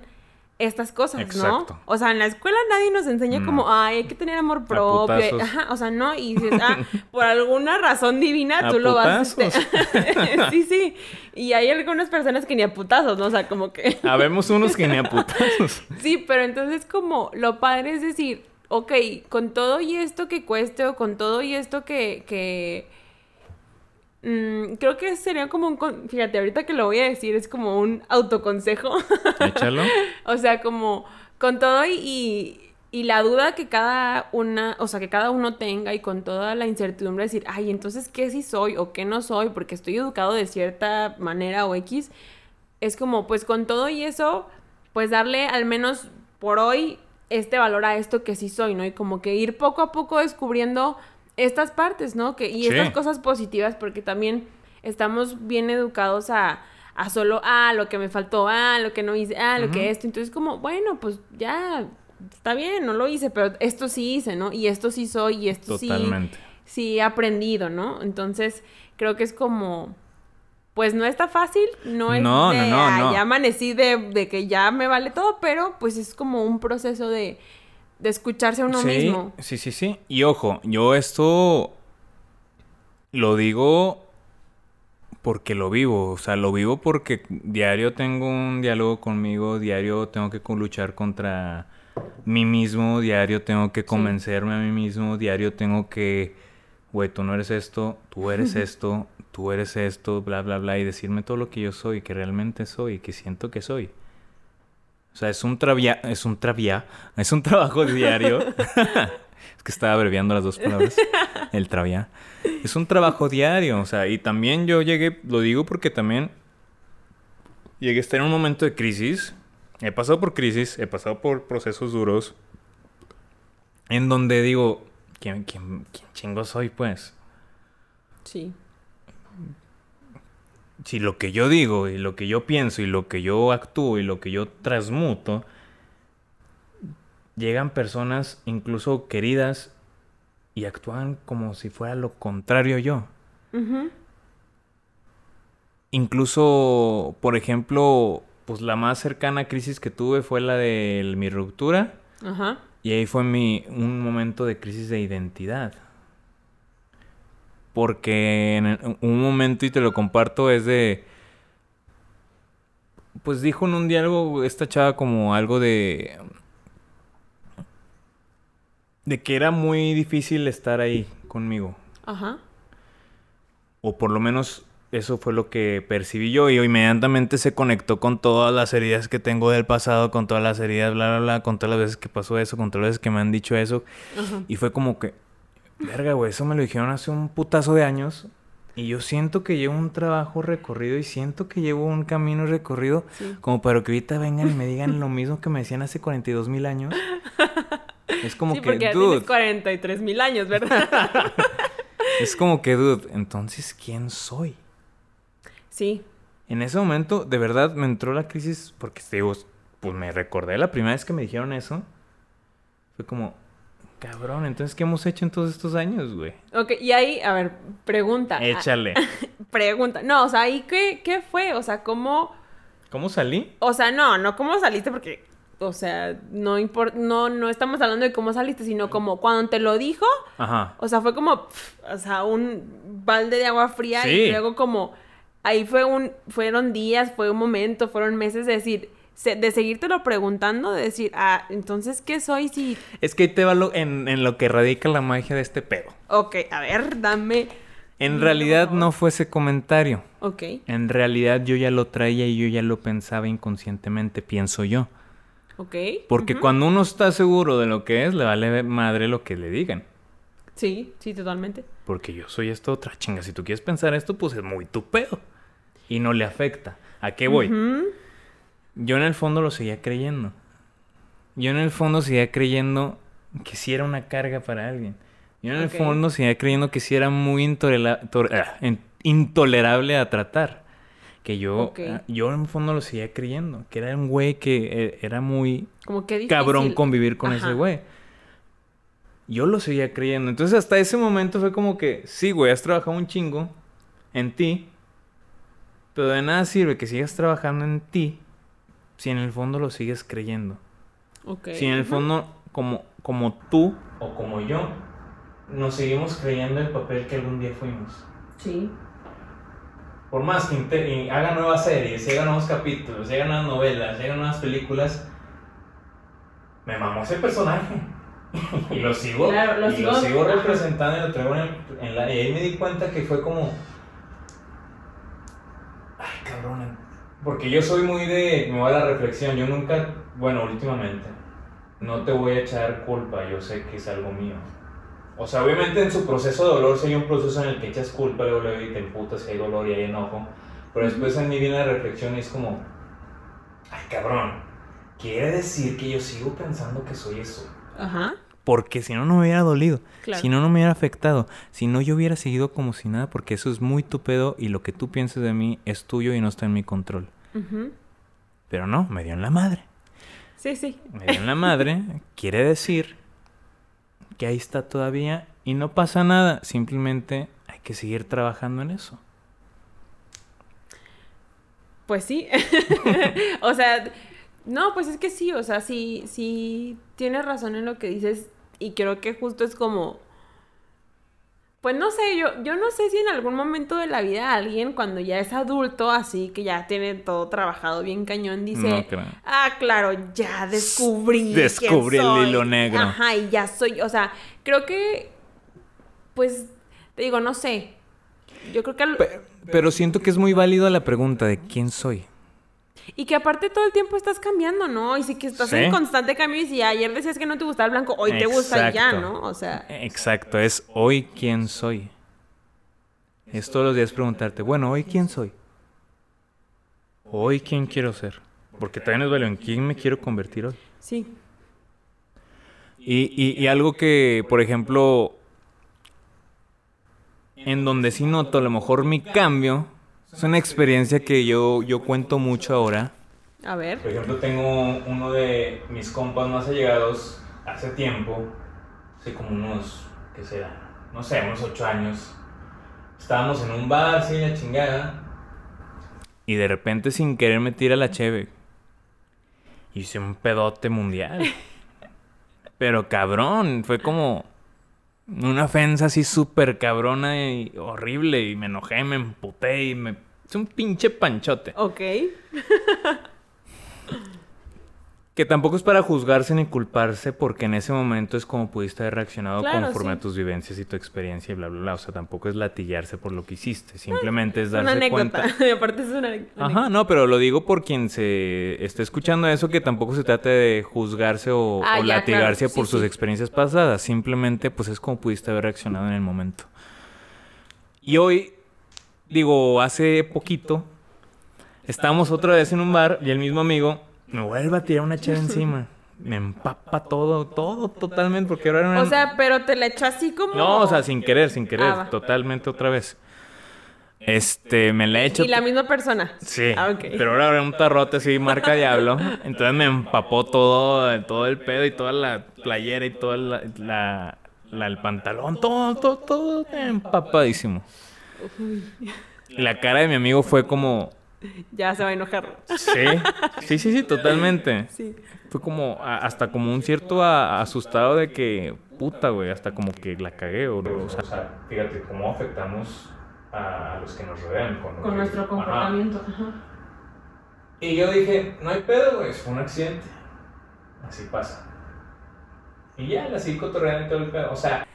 estas cosas, Exacto. ¿no? O sea, en la escuela nadie nos enseña No. como, ay, hay que tener amor propio. Ajá, o sea, no, y dices, ah, por alguna razón divina A tú lo vas putazos. este, sí, sí. Y hay algunas personas que ni a putazos, ¿no? O sea, como que. Habemos unos que ni a putazos. Sí, pero entonces como lo padre es decir, ok, con todo y esto que cueste o con todo y esto que... que mm, creo que sería como un... con- Fíjate, ahorita que lo voy a decir es como un autoconsejo. Échalo. o sea, como con todo y, y, y la duda que cada una, o sea, que cada uno tenga y con toda la incertidumbre de decir, ay, entonces, ¿qué sí soy o qué no soy? Porque estoy educado de cierta manera o X. Es como, pues con todo y eso, pues darle al menos por hoy este valor a esto que sí soy, ¿no? Y como que ir poco a poco descubriendo estas partes, ¿no? Que, y Sí. estas cosas positivas, porque también estamos bien educados a, a solo, ah, lo que me faltó, ah, lo que no hice, ah, lo que esto. Entonces, como, bueno, pues ya, está bien, no lo hice, pero esto sí hice, ¿no? Y esto sí soy, y esto sí Totalmente. sí he aprendido, ¿no? Entonces, creo que es como, pues no está fácil, no es No, de, no, no, "Ah, no". ya amanecí de, de que ya me vale todo, pero pues es como un proceso de, de escucharse a uno sí, mismo. Sí, sí, sí. Y ojo, yo esto lo digo porque lo vivo. O sea, lo vivo porque diario tengo un diálogo conmigo, diario tengo que luchar contra mí mismo, diario tengo que convencerme a mí mismo, diario tengo que, güey, tú no eres esto, tú eres esto, tú eres esto, bla, bla, bla, y decirme todo lo que yo soy, que realmente soy, que siento que soy. O sea, es un travia, es un travia, es un trabajo diario. es que estaba abreviando las dos palabras. El travia. Es un trabajo diario, o sea, y también yo llegué, lo digo porque también llegué a estar en un momento de crisis. He pasado por crisis, he pasado por procesos duros. En donde digo, ¿quién, quién, quién chingo soy, pues? Sí. Si lo que yo digo y lo que yo pienso y lo que yo actúo y lo que yo transmuto, llegan personas incluso queridas y actúan como si fuera lo contrario yo. Incluso, por ejemplo, pues la más cercana crisis que tuve fue la de mi ruptura Ajá. y ahí fue mi un momento de crisis de identidad. Porque en un momento, y te lo comparto, es de... Pues dijo en un diálogo esta chava como algo de... De que era muy difícil estar ahí conmigo. Ajá. O por lo menos eso fue lo que percibí yo y inmediatamente se conectó con todas las heridas que tengo del pasado, con todas las heridas, bla, bla, bla, con todas las veces que pasó eso, con todas las veces que me han dicho eso. Y fue como que, verga, güey, eso me lo dijeron hace un putazo de años. Y yo siento que llevo un trabajo recorrido y siento que llevo un camino recorrido como para que ahorita vengan y me digan lo mismo que me decían hace 42 mil años. Es como sí, que, porque dude. tienes 43 mil años, ¿verdad? Es como que, dude, entonces, ¿quién soy? sí. En ese momento, de verdad, me entró la crisis porque, digo, pues me recordé la primera vez que me dijeron eso. Fue como, cabrón, entonces, ¿qué hemos hecho en todos estos años, güey? Ok, y ahí, a ver, pregunta. Échale. Pregunta. No, o sea, ¿ahí qué, qué fue? O sea, ¿cómo...? ¿Cómo salí? O sea, no, no cómo saliste porque... O sea, no import no, no estamos hablando de cómo saliste, sino como cuando te lo dijo, Ajá. o sea, fue como, o sea, un balde de agua fría Sí. y luego como, ahí fue un, fueron días, fue un momento, fueron meses de decir, de seguírtelo preguntando, de decir, ah, entonces, ¿qué soy si...? Es que ahí te va lo- en, en lo que radica la magia de este pedo. Ok, a ver, dame... En realidad no fue ese comentario. Ok, En realidad yo ya lo traía y yo ya lo pensaba inconscientemente, pienso yo. ok. Porque cuando uno está seguro de lo que es, le vale madre lo que le digan. Sí, sí, totalmente. Porque yo soy esto otra chinga. Si tú quieres pensar esto, pues es muy tu pedo. Y no le afecta. ¿A qué voy? Yo en el fondo lo seguía creyendo. Yo en el fondo seguía creyendo que sí era una carga para alguien. Yo en el fondo seguía creyendo que sí era muy tor- ah, intolerable a tratar. Que yo, ah, yo en el fondo lo seguía creyendo. Que era un güey que eh, era muy Como que cabrón convivir con Ajá. ese güey. Yo lo seguía creyendo. Entonces hasta ese momento fue como que, sí, güey, has trabajado un chingo en ti. Pero de nada sirve que sigas trabajando en ti si en el fondo lo sigues creyendo. Ok. Si en el fondo, como, como tú o como yo, nos seguimos creyendo el papel que algún día fuimos. Sí. Por más que haga nuevas series, y haga nuevos capítulos, y haga nuevas novelas, y haga nuevas películas, me mamó ese personaje. y lo sigo, Claro, lo y sigo- lo sigo representando y lo traigo en, el- en la... Y ahí me di cuenta que fue como... Ay, cabrón. Porque yo soy muy de... Me va a la reflexión. Yo nunca... Bueno, últimamente. No te voy a echar culpa. Yo sé que es algo mío. O sea, obviamente en su proceso de dolor, si hay un proceso en el que echas culpa, luego, luego y te emputas, y hay dolor y hay enojo. Pero después en mí viene la reflexión y es como, ay cabrón, quiere decir que yo sigo pensando que soy eso. Ajá. Porque si no, no me hubiera dolido. Claro. Si no, no me hubiera afectado. Si no, yo hubiera seguido como si nada, porque eso es muy tu pedo y lo que tú pienses de mí es tuyo y no está en mi control. Pero no, me dio en la madre. Sí, sí. Me dio en la madre, quiere decir que ahí está todavía y no pasa nada. Simplemente hay que seguir trabajando en eso. Pues sí. o sea, no, pues es que sí, o sea, sí, sí tienes razón en lo que dices y creo que justo es como, pues no sé, yo, yo no sé si en algún momento de la vida alguien cuando ya es adulto, así que ya tiene todo trabajado bien cañón, dice, No creo. ah, claro, ya descubrí. quién Descubrí el soy". hilo negro. Ajá, y ya soy, o sea, creo que, pues, te digo, no sé. Yo creo que... al- Pe- Pero siento que es muy válido la pregunta de quién soy. Y que aparte todo el tiempo estás cambiando, ¿no? Y sí que estás Sí. en constante cambio y si ayer decías que no te gustaba el blanco, hoy te gusta y ya, Exacto. ¿no? O sea, Exacto, es hoy quién soy. Es todos los días preguntarte, bueno, hoy quién soy. Hoy quién quiero ser. Porque también es válido en quién me quiero convertir hoy. sí. Y, y- y algo que, por ejemplo, en donde sí noto a lo mejor mi cambio, es una experiencia que yo, yo cuento mucho ahora. A ver. Por ejemplo, tengo uno de mis compas más allegados hace tiempo, hace como unos, ¿qué será? No sé, unos ocho años. Estábamos en un bar, sí, la chingada. Y de repente, sin querer, me tira la cheve. Hice un pedote mundial. Pero cabrón, fue como una ofensa así súper cabrona y horrible. Y me enojé, me emputé y me... Es un pinche panchote. Ok. Que tampoco es para juzgarse ni culparse, porque en ese momento es como pudiste haber reaccionado Claro, conforme sí. a tus vivencias y tu experiencia y bla, bla, bla. O sea, tampoco es latillarse por lo que hiciste. Simplemente es Es una darse anécdota. cuenta. Y aparte es una anécdota. Ajá, no, pero lo digo por quien se esté escuchando eso, que tampoco se trata de juzgarse o, Ah, o ya, latigarse claro. Sí, por sus sí. experiencias pasadas. Simplemente, pues es como pudiste haber reaccionado en el momento. Y hoy, digo, hace poquito, estábamos otra vez en un bar y el mismo amigo me vuelve a tirar una chela encima. Me empapa todo, todo totalmente, porque ahora era una... O sea, pero te la echó así como. No, o sea, sin querer, sin querer, Ah, totalmente otra vez. Este, me la he hecho... Y la misma persona. Sí, Ah, ok. pero ahora era un tarrote así, marca diablo. Entonces me empapó todo, todo el pedo y toda la playera y todo la, la- la- el pantalón, todo, todo, todo empapadísimo. La cara de mi amigo fue como, Ya se va a enojar. sí, sí, sí, sí, totalmente. Sí. Fue como, a- hasta como un cierto a- asustado de que, puta, güey, hasta como que la cagué, o, o sea, fíjate cómo afectamos a los que nos rodean con, Con nuestro comportamiento. Ajá. Y yo dije, no hay pedo, güey, fue un accidente. Así pasa. Y ya, la sigo cotorreando todo el pedo. O sea,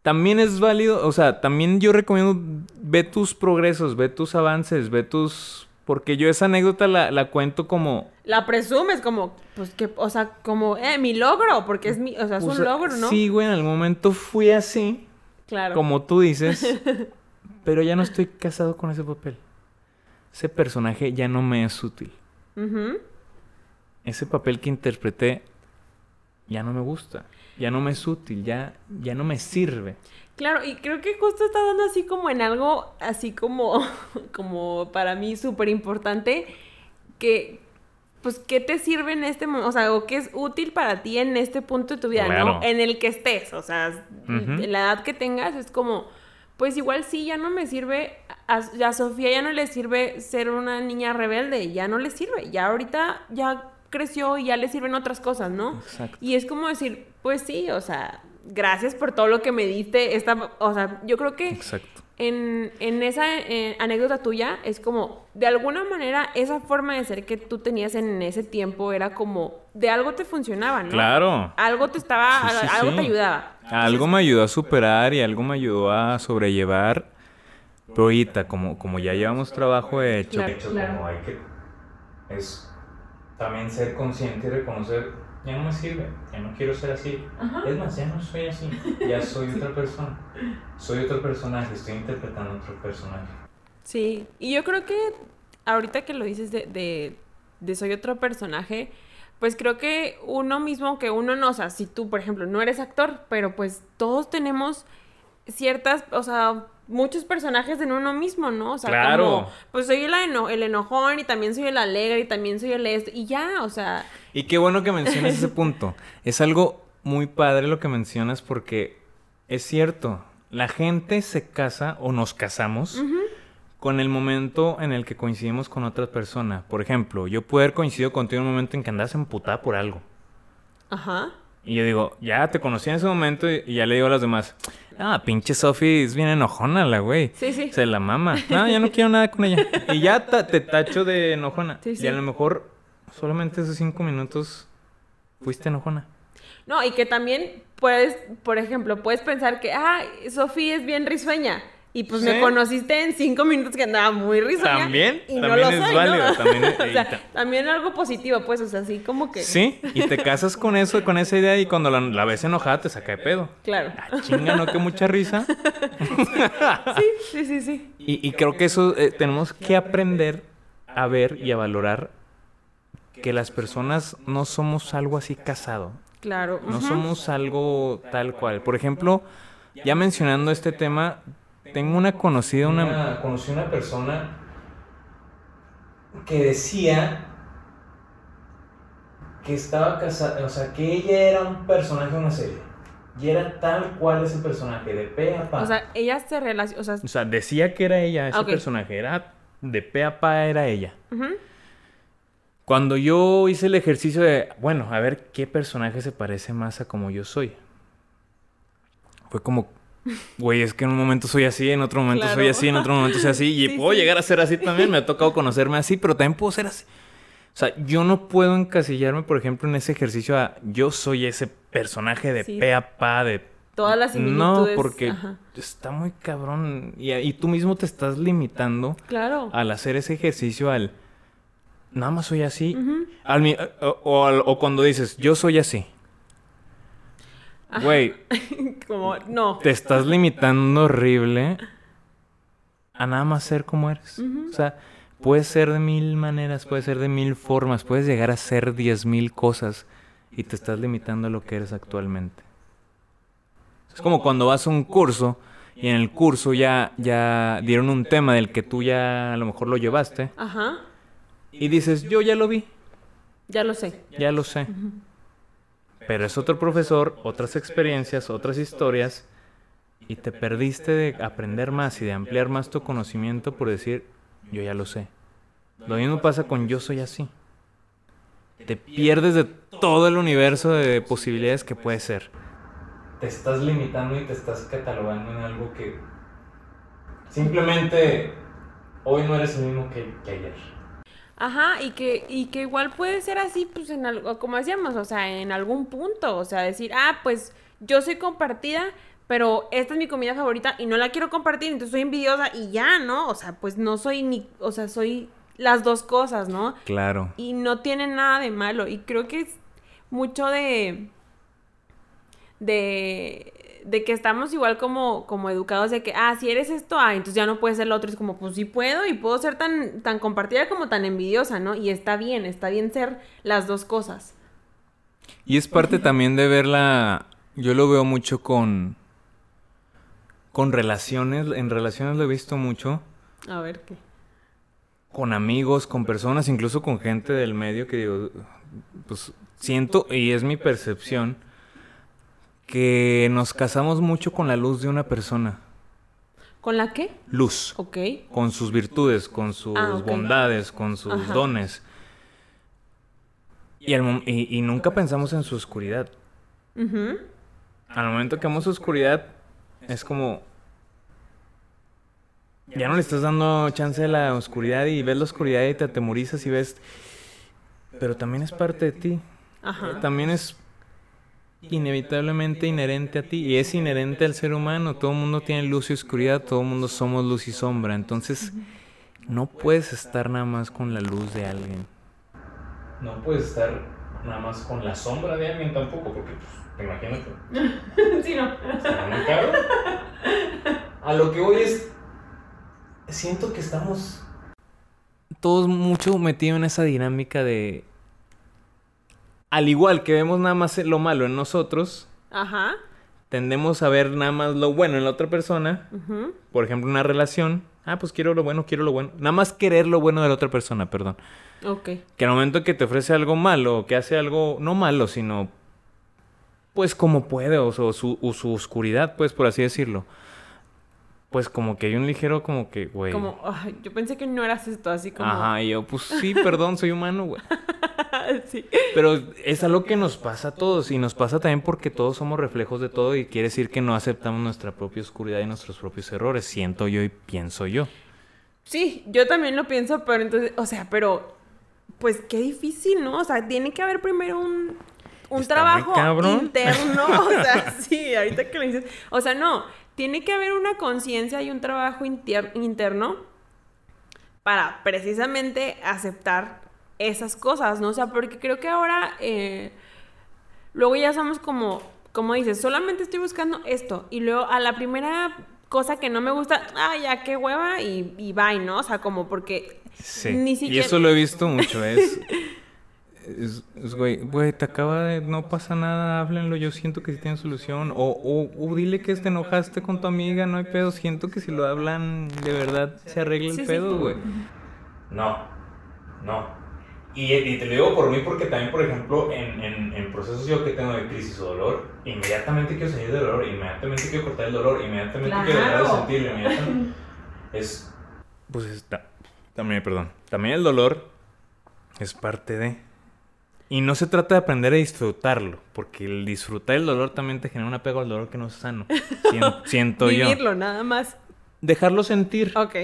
también es válido, o sea, también yo recomiendo, ve tus progresos, ve tus avances, ve tus... Porque yo esa anécdota la, la cuento como... La presumes como, pues que, o sea, como, eh, mi logro, porque es mi, o sea, es pues, un logro, ¿no? Sí, güey, en algún momento fui así, Claro. como tú dices, pero ya no estoy casado con ese papel. Ese personaje ya no me es útil. Ese papel que interpreté ya no me gusta, ya no me es útil, ya, ya no me sirve. Claro, y creo que justo está dando así como en algo, así como, como para mí súper importante, que, pues, ¿qué te sirve en este momento? O sea, o qué es útil para ti en este punto de tu vida, Claro. ¿no? En el que estés, o sea, la edad que tengas, es como, pues igual sí, ya no me sirve, a, a Sofía ya no le sirve ser una niña rebelde, ya no le sirve, ya ahorita ya creció y ya le sirven otras cosas, ¿no? Exacto. Y es como decir, pues sí, o sea, gracias por todo lo que me diste. Esta, o sea, yo creo que Exacto. en, en esa eh, anécdota tuya es como, de alguna manera, esa forma de ser que tú tenías en ese tiempo era como, de algo te funcionaba, ¿no? Claro. Algo te estaba, Sí, sí, algo sí. te ayudaba. Algo me ayudó a superar y algo me ayudó a sobrellevar. Pero ahorita, como, como ya llevamos trabajo hecho, Claro, claro. como hay que... Es también ser consciente y reconocer, ya no me sirve, ya no quiero ser así. Ajá. Es más, ya no soy así, ya soy otra persona. Soy otro personaje, estoy interpretando otro personaje. Sí, y yo creo que ahorita que lo dices de, de, de soy otro personaje, pues creo que uno mismo, que uno no, o sea, si tú, por ejemplo, no eres actor, pero pues todos tenemos ciertas, o sea, muchos personajes en uno mismo, ¿no? O sea, Claro. como, pues soy el, eno- el enojón y también soy el alegre y también soy el esto, y ya, o sea, Y qué bueno que mencionas ese punto. Es algo muy padre lo que mencionas porque es cierto. La gente se casa o nos casamos con el momento en el que coincidimos con otra persona. Por ejemplo, yo puedo haber coincidido contigo en un momento en que andas emputada por algo. ajá. Y yo digo, ya te conocí en ese momento y y ya le digo a los demás, ah, pinche Sofi es bien enojona la güey. Sí, sí. Se la mama. No, ya no quiero nada con ella. Y ya ta- te tacho de enojona. Sí, sí. Y a lo mejor solamente esos cinco minutos fuiste enojona. No, y que también puedes, por ejemplo, puedes pensar que, ah, Sofía es bien risueña. Y pues me conociste en cinco minutos que andaba muy risueña. También, y no también lo es soy, válido, ¿no? también es- o sea, también algo positivo, pues, o sea, así como que... Sí, y te casas con eso, con esa idea y cuando la, la ves enojada te saca de pedo. Claro. Ah, chinga, ¿no? Que mucha risa. Sí, sí, sí, sí. Y, y creo que eso eh, tenemos que aprender a ver y a valorar que las personas no somos algo así casado. Claro. No somos algo tal cual. Por ejemplo, ya mencionando este tema, tengo una conocida, una... conocí una persona que decía que estaba casada, o sea, que ella era un personaje de una serie. Y era tal cual ese personaje, de pe a pa. O sea, ella se relaciona, o sea, O sea, decía que era ella, ese personaje. Era de pe a pa, era ella. Cuando yo hice el ejercicio de, bueno, a ver qué personaje se parece más a como yo soy. Fue como, güey, es que en un momento soy así, en otro momento soy así, en otro momento soy así. Y Sí, puedo sí. llegar a ser así también. Me ha tocado conocerme así, pero también puedo ser así. O sea, yo no puedo encasillarme, por ejemplo, en ese ejercicio a yo soy ese personaje de Sí. pe a pa, de... Todas las No, similitudes. porque Ajá. está muy cabrón. Y, y tú mismo te estás limitando Claro. al hacer ese ejercicio al... Nada más soy así. Ujú. Al mi- o, o al- o cuando dices, yo soy así. Güey, Como, no. te estás limitando horrible a nada más ser como eres. O sea, puedes ser de mil maneras, puedes ser de mil formas, puedes llegar a ser diez mil cosas y te estás limitando a lo que eres actualmente. Es como cuando vas a un curso y en el curso ya, ya dieron un tema del que tú ya a lo mejor lo llevaste Ajá. y dices, yo ya lo vi, Ya lo sé. ya lo sé. Pero es otro profesor, otras experiencias, otras historias, y te perdiste de aprender más y de ampliar más tu conocimiento por decir, yo ya lo sé. Lo mismo pasa con yo soy así. Te pierdes de todo el universo de posibilidades que puede ser. Te estás limitando y te estás catalogando en algo que simplemente hoy no eres el mismo que, que ayer. Ajá, y que, y que igual puede ser así, pues en algo, como decíamos, o sea, en algún punto, o sea, decir, ah, pues yo soy compartida, pero esta es mi comida favorita y no la quiero compartir, entonces soy envidiosa y ya, ¿no? O sea, pues no soy ni, o sea, soy las dos cosas, ¿no? Claro. Y no tiene nada de malo. Y creo que es mucho de. de. De que estamos igual como, como educados de que, ah, si eres esto, ah, entonces ya no puedes ser lo otro. Es como, pues sí puedo y puedo ser tan, tan compartida como tan envidiosa, ¿no? Y está bien, está bien ser las dos cosas. Y es parte también de verla, yo lo veo mucho con con relaciones, en relaciones lo he visto mucho, A ver qué. con amigos, con personas, incluso con gente del medio que digo, pues siento y es mi percepción que nos casamos mucho con la luz de una persona, ¿Con la qué? luz, Ok. con sus virtudes, con sus Ah, bondades, con sus Ajá. dones. Y, al mom- y- y nunca pensamos en su oscuridad. Ujú. Al momento que vemos oscuridad, es como. Ya no le estás dando chance a la oscuridad y ves la oscuridad y te atemorizas y ves. Pero también es parte de ti. Ajá. También es inevitablemente inherente a ti y es inherente al ser humano. Todo el mundo tiene luz y oscuridad, todo el mundo somos luz y sombra. Entonces, no puedes estar nada más con la luz de alguien. No puedes estar nada más con la sombra de alguien tampoco, porque pues, imagínate. sí, no. Está muy caro. A lo que voy es. Siento que estamos. Todos mucho metidos en esa dinámica de. Al igual que vemos nada más lo malo en nosotros, Ajá. tendemos a ver nada más lo bueno en la otra persona. Por ejemplo, una relación. Ah, pues quiero lo bueno, quiero lo bueno. Nada más querer lo bueno de la otra persona, perdón. Ok. Que al momento que te ofrece algo malo, que hace algo, no malo, sino pues como puede, o, su- su, o su oscuridad, pues por así decirlo. Pues como que hay un ligero como que, güey. Como, ay, yo pensé que no eras esto, así como. Ajá, y yo, pues sí, perdón, soy humano, güey. sí. Pero es algo que nos pasa a todos, y nos pasa también porque todos somos reflejos de todo, y quiere decir que no aceptamos nuestra propia oscuridad y nuestros propios errores, siento yo y pienso yo. Sí, yo también lo pienso, pero entonces, o sea, pero, pues qué difícil, ¿no? O sea, tiene que haber primero un, un trabajo interno, o sea, sí, ahorita que lo dices, o sea, no, tiene que haber una conciencia y un trabajo inter- interno para precisamente aceptar esas cosas, ¿no? O sea, porque creo que ahora, eh, luego ya somos como, como dices, solamente estoy buscando esto, y luego a la primera cosa que no me gusta, ah, ya qué hueva, y, y bye, ¿no? O sea, como porque Sí. ni Y siquiera... eso lo he visto mucho, es... Es, es, güey, güey, te acaba de... No pasa nada, háblenlo, yo siento que sí tienen solución. O, o, o dile que te enojaste con tu amiga, no hay pedo. Siento que si lo hablan, de verdad se arregla el Sí, sí. pedo, güey. No, no. Y, y te lo digo por mí porque también, por ejemplo, en, en, en procesos yo que tengo de crisis o dolor, inmediatamente quiero salir del dolor, inmediatamente quiero cortar el dolor, inmediatamente quiero dejar de sentirlo, inmediatamente... Es... Pues está... También, perdón. También el dolor es parte de... Y no se trata de aprender a disfrutarlo, porque el disfrutar el dolor también te genera un apego al dolor que no es sano. Sien- siento yo. Vivirlo, nada más. Dejarlo sentir. Ok.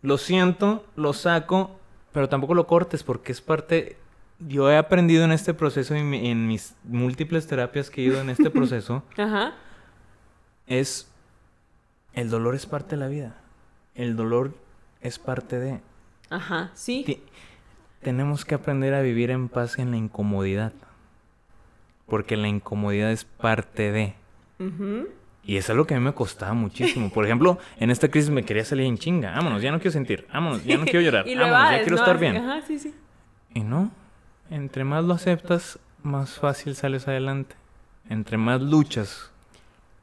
Lo siento, lo saco, pero tampoco lo cortes porque es parte... Yo he aprendido en este proceso y en mis múltiples terapias que he ido en este proceso Ajá. es el dolor es parte de la vida. El dolor es parte de Ajá. Sí. Tenemos que aprender a vivir en paz en la incomodidad. Porque la incomodidad es parte de. Y es algo que a mí me costaba muchísimo. Por ejemplo, en esta crisis me quería salir en chinga. Vámonos, ya no quiero sentir. Vámonos, ya no quiero llorar. Y Vámonos, ya evades, quiero ¿no? estar bien. Ajá, sí, sí. Y no. Entre más lo aceptas, más fácil sales adelante. Entre más luchas,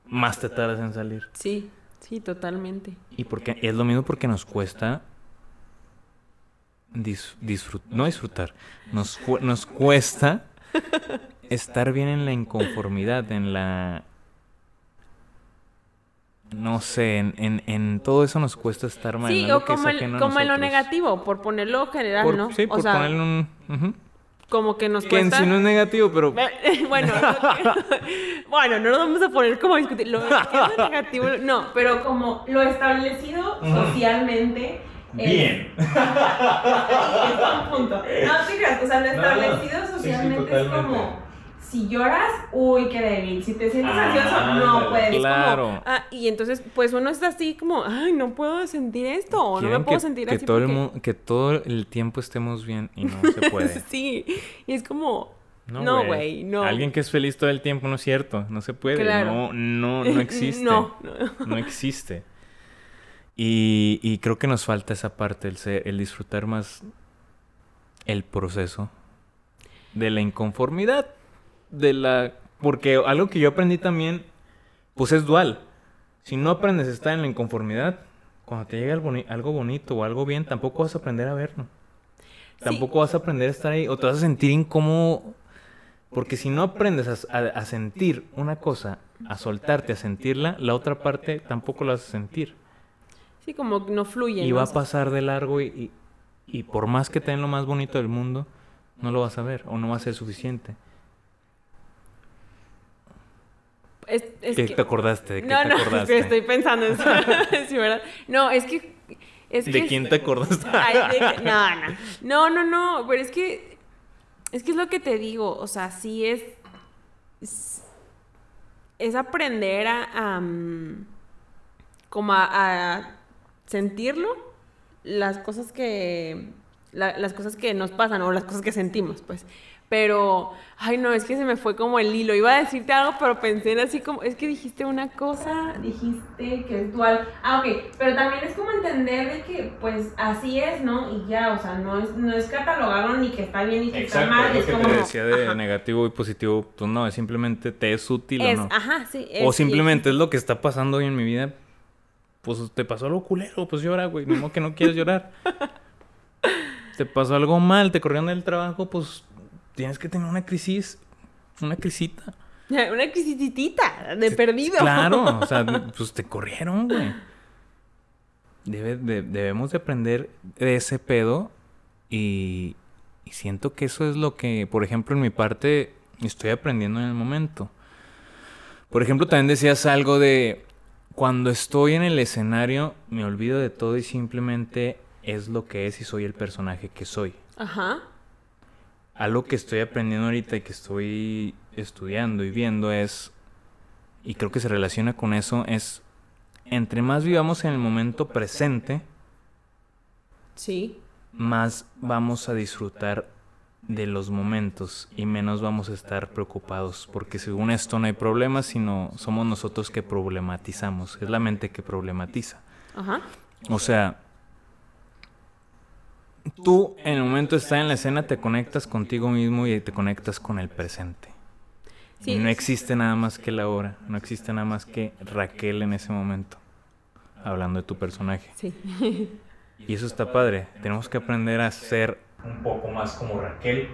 más te tardas en salir. Sí, sí, totalmente. Y porque es lo mismo porque nos cuesta disfrutar, no disfrutar, nos, nos cuesta estar bien en la inconformidad, en la... No sé, en, en, en todo eso nos cuesta estar mal. Sí, o que como, el- como en lo negativo, por ponerlo general, Por- ¿no? Sí, o por sea, ponerle un... como que nos Que en cuesta... sí no es negativo, pero... bueno, que- bueno, no nos vamos a poner como a discutir lo que es lo negativo, no, pero como lo establecido socialmente. Es- Bien. Sí, es un punto. No, sí, creas, o sea, lo No, no. establecido Sí, sí, socialmente es como si lloras, uy, qué débil. Si te sientes Ah, ansioso, no puedes. Es claro. como, ah, y entonces, pues uno está así como, ay, no puedo sentir esto, o no me puedo que, sentir que así. todo el porque- que todo el tiempo estemos bien y no se puede. sí, y es como, no, güey, no. Alguien que es feliz todo el tiempo no es cierto, no se puede, Claro. no, no, no existe. no, no. No existe. Y, y creo que nos falta esa parte, el, ser- el disfrutar más el proceso de la inconformidad, de la... Porque algo que yo aprendí también, pues es dual. Si no aprendes a estar en la inconformidad, cuando te llega algo, boni- algo bonito o algo bien, tampoco vas a aprender a verlo. Sí. Tampoco vas a aprender a estar ahí o te vas a sentir incómodo. Porque si no aprendes a, a- a sentir una cosa, a soltarte, a sentirla, la otra parte tampoco la vas a sentir. Sí, como que no fluye. Y ¿no? va a pasar de largo y, y, y por más que te den lo más bonito del mundo, no lo vas a ver o no va a ser suficiente. Es, es ¿Qué que- te acordaste? ¿De qué no, te no, acordaste? estoy pensando en eso. sí, ¿verdad? No, es que... Es ¿De que quién es- te acordaste? Ay, de que- no, no. No, no, no. Pero es que. Es que es lo que te digo. O sea, sí es. Es, es aprender a. como a, a sentirlo. Las cosas que. la- las cosas que nos pasan o las cosas que sentimos, pues. Pero, ay no, es que se me fue como el hilo. Iba a decirte algo, pero pensé en así como, es que dijiste una cosa, dijiste que es dual. Ah, ok, pero también es como entender de que, pues, así es, ¿no? Y ya, o sea, no es, no es catalogarlo ni que está bien ni que está mal, es lo que como... te decía de ajá. negativo y positivo, pues no, es simplemente te es útil Es, o no. ajá, sí. o simplemente es lo que está pasando hoy en mi vida. Pues te pasó algo culero, pues llora, güey. Modo que no quieres llorar. te pasó algo mal, te corrieron del trabajo, pues tienes que tener una crisis, una crisita. Una crisitita de perdido. Claro, o sea, pues te corrieron, güey. Debe- de- debemos de aprender de ese pedo y, y siento que eso es lo que, por ejemplo, en mi parte estoy aprendiendo en el momento. Por ejemplo, también decías algo de cuando estoy en el escenario me olvido de todo y simplemente es lo que es y soy el personaje que soy. Ajá. Algo que estoy aprendiendo ahorita y que estoy estudiando y viendo es, y creo que se relaciona con eso, es, entre más vivamos en el momento presente, Sí. más vamos a disfrutar de los momentos y menos vamos a estar preocupados, porque según esto no hay problemas, sino somos nosotros que problematizamos, es la mente que problematiza. Ajá. O sea, tú en el momento de estar en la escena te conectas contigo mismo y te conectas con el presente. Sí. Y no existe nada más que la hora, no existe nada más que Raquel en ese momento, hablando de tu personaje. Sí. Y eso está padre, tenemos que aprender a ser un poco más como Raquel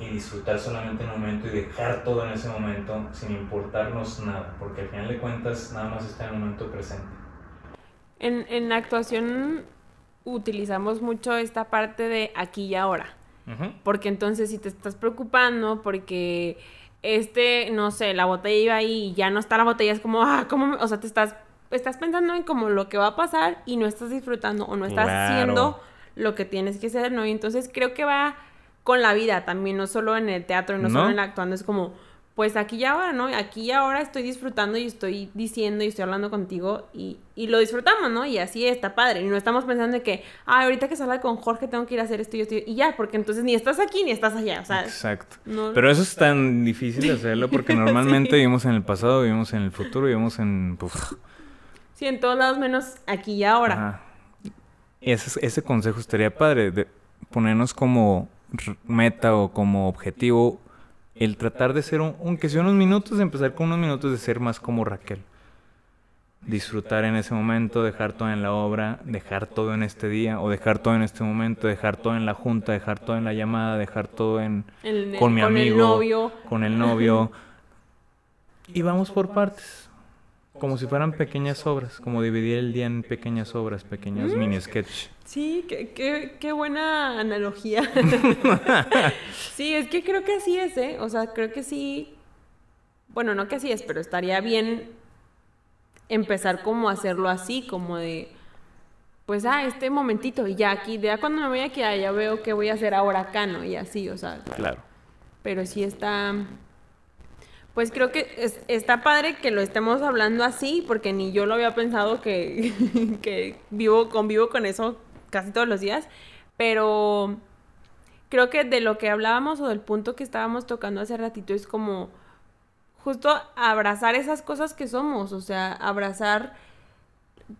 y disfrutar solamente el momento y dejar todo en ese momento sin importarnos nada, porque al final de cuentas nada más está en el momento presente. En, en actuación utilizamos mucho esta parte de aquí y ahora. Porque entonces si te estás preocupando porque este, no sé, la botella iba ahí y ya no está la botella, es como, ah, ¿cómo? me-?" O sea, te estás, estás pensando en como lo que va a pasar y no estás disfrutando o no estás Claro. haciendo lo que tienes que hacer, ¿no? Y entonces creo que va con la vida también, no solo en el teatro, no, solo en actuando, es como, pues aquí y ahora, ¿no? Aquí y ahora estoy disfrutando y estoy diciendo y estoy hablando contigo y, y lo disfrutamos, ¿no? Y así está padre. Y no estamos pensando en que, ah, ahorita que salga con Jorge tengo que ir a hacer esto y esto y ya, porque entonces ni estás aquí ni estás allá, o sea. Exacto. Pero eso es tan difícil de hacerlo porque normalmente vivimos en el pasado, vivimos en el futuro, vivimos en... Sí, en todos lados menos aquí y ahora. Ajá. Y ese, ese consejo estaría padre, de ponernos como meta o como objetivo el tratar de ser, un, aunque sea unos minutos, empezar con unos minutos de ser más como Raquel. Disfrutar en ese momento, dejar todo en la obra, dejar todo en este día, o dejar todo en este momento, dejar todo en la junta, dejar todo en la llamada, dejar todo en con mi amigo, el novio. con el novio. y vamos por partes. Como si fueran pequeñas obras, como dividir el día en pequeñas obras, pequeños mm. mini sketch. Sí, qué, qué, buena analogía. sí, es que creo que así es, ¿eh? O sea, creo que sí. Bueno, no que así es, pero estaría bien empezar como a hacerlo así, como de. Pues, ah, este momentito, y ya aquí, ya cuando me voy aquí, ya veo qué voy a hacer ahora acá, ¿no? Y así, o sea. Claro. Pero sí está pues creo que está padre que lo estemos hablando así, porque ni yo lo había pensado que, que vivo, convivo con eso casi todos los días, pero creo que de lo que hablábamos o del punto que estábamos tocando hace ratito es como justo abrazar esas cosas que somos, o sea, abrazar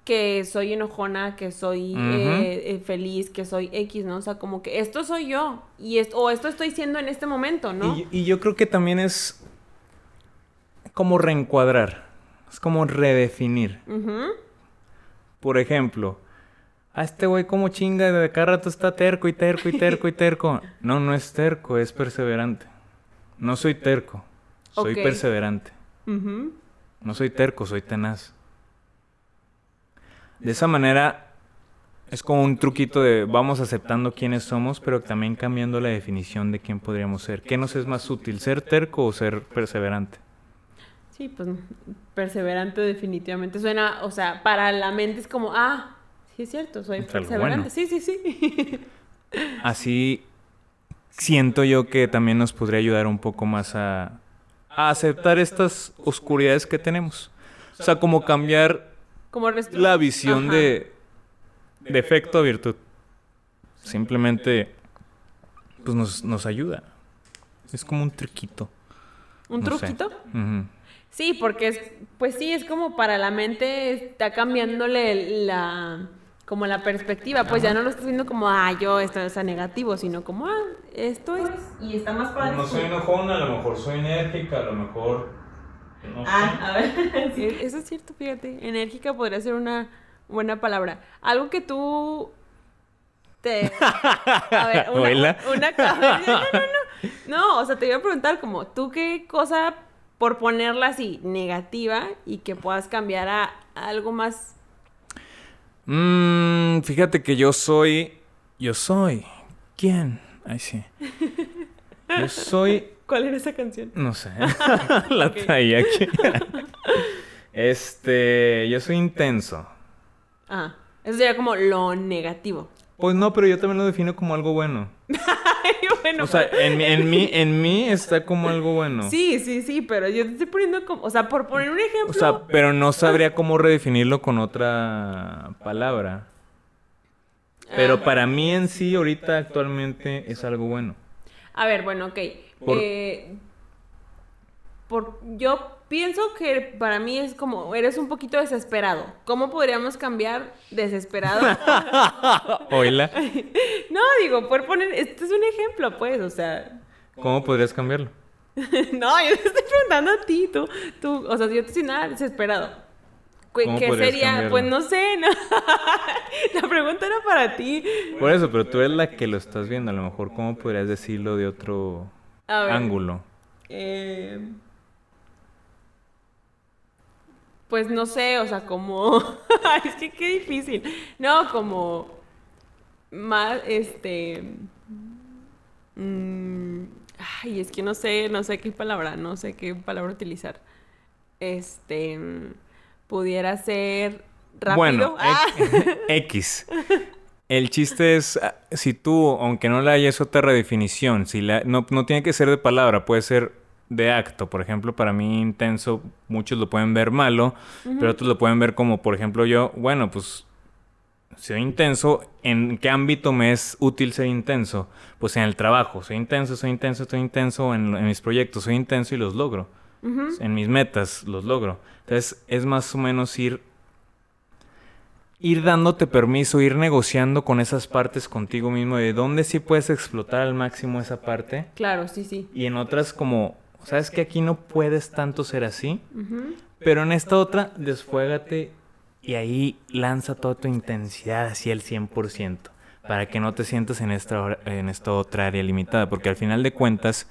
que soy enojona, que soy eh, eh, feliz, que soy X, ¿no? O sea, como que esto soy yo y esto, o esto estoy siendo en este momento, ¿no? y yo creo que también es como reencuadrar, es como redefinir. Por ejemplo, a este güey como chinga de cada rato está terco y terco y terco y terco. No, no es terco, es perseverante. No soy terco, soy perseverante. No soy terco, soy tenaz. De esa manera es como un truquito de vamos aceptando quiénes somos, pero también cambiando la definición de quién podríamos ser. ¿Qué nos es más útil, ser terco o ser perseverante? Sí, pues perseverante definitivamente suena, o sea, para la mente es como, ah, sí es cierto, soy perseverante. Sí, sí, sí. Así siento yo que también nos podría ayudar un poco más a, a aceptar estas oscuridades que tenemos. O sea, como cambiar como la visión de defecto a virtud. Simplemente, pues nos, nos ayuda. Es como un truquito. ¿Un truquito? Sí, porque es, pues sí, es como para la mente está cambiándole la como la perspectiva, pues ya no lo estás viendo como, ah, yo esto es negativo, sino como, ah, esto es y está más padre. No soy enojona, a lo mejor soy enérgica, a lo mejor no Ah, a ver, sí, eso es cierto, fíjate, enérgica podría ser una buena palabra. Algo que tú te A ver, una, una, no, no, no. No, o sea, te iba a preguntar como, ¿tú qué cosa por ponerla así, negativa y que puedas cambiar a, algo más. Mmm, fíjate que yo soy. Yo soy. ¿Quién? Ay, sí. Yo soy. ¿Cuál era esa canción? No sé. La traía aquí. este. Yo soy intenso. Ah. Eso sería como lo negativo. Pues no, pero yo también lo defino como algo bueno. O sea, en, en, mí, en mí está como algo bueno. Sí, sí, sí, pero yo te estoy poniendo como, o sea, por poner un ejemplo. O sea, pero no sabría cómo redefinirlo con otra palabra. Pero ah. para mí en sí, ahorita actualmente es algo bueno. A ver, bueno, ok. Eh, por, yo pienso que para mí es como, eres un poquito desesperado. ¿Cómo podríamos cambiar desesperado? Oila. no, digo, por poner, este es un ejemplo, pues, o sea. ¿Cómo podrías cambiarlo? no, yo te estoy preguntando a ti, tú, tú, o sea, yo te estoy nada desesperado. ¿Qué sería? Pues no sé, no. la pregunta era para ti. Por eso, pero tú eres la que lo estás viendo. A lo mejor, ¿cómo podrías decirlo de otro ángulo? Eh, pues no sé, o sea, como, es que qué difícil, no, como más, este, mm, ay, es que no sé, no sé qué palabra, no sé qué palabra utilizar, este, pudiera ser rápido. Bueno, ah. X. El chiste es, ah, si tú, aunque no le hayas otra redefinición, si la, no, no tiene que ser de palabra, puede ser de acto. Por ejemplo, para mí intenso, muchos lo pueden ver malo, pero otros lo pueden ver como, por ejemplo, yo, bueno, pues soy intenso, ¿en qué ámbito me es útil ser intenso? Pues en el trabajo, soy intenso, soy intenso, soy intenso en, en mis proyectos, soy intenso y los logro. En mis metas los logro. Entonces es más o menos ir ir dándote permiso, ir negociando con esas partes contigo mismo de dónde sí puedes explotar al máximo esa parte. Claro, sí, sí. Y en otras como, sabes que aquí no puedes tanto ser así, pero en esta otra desfuégate y ahí lanza toda tu intensidad así al 100% para que no te sientas en esta, en esta otra área limitada, porque al final de cuentas,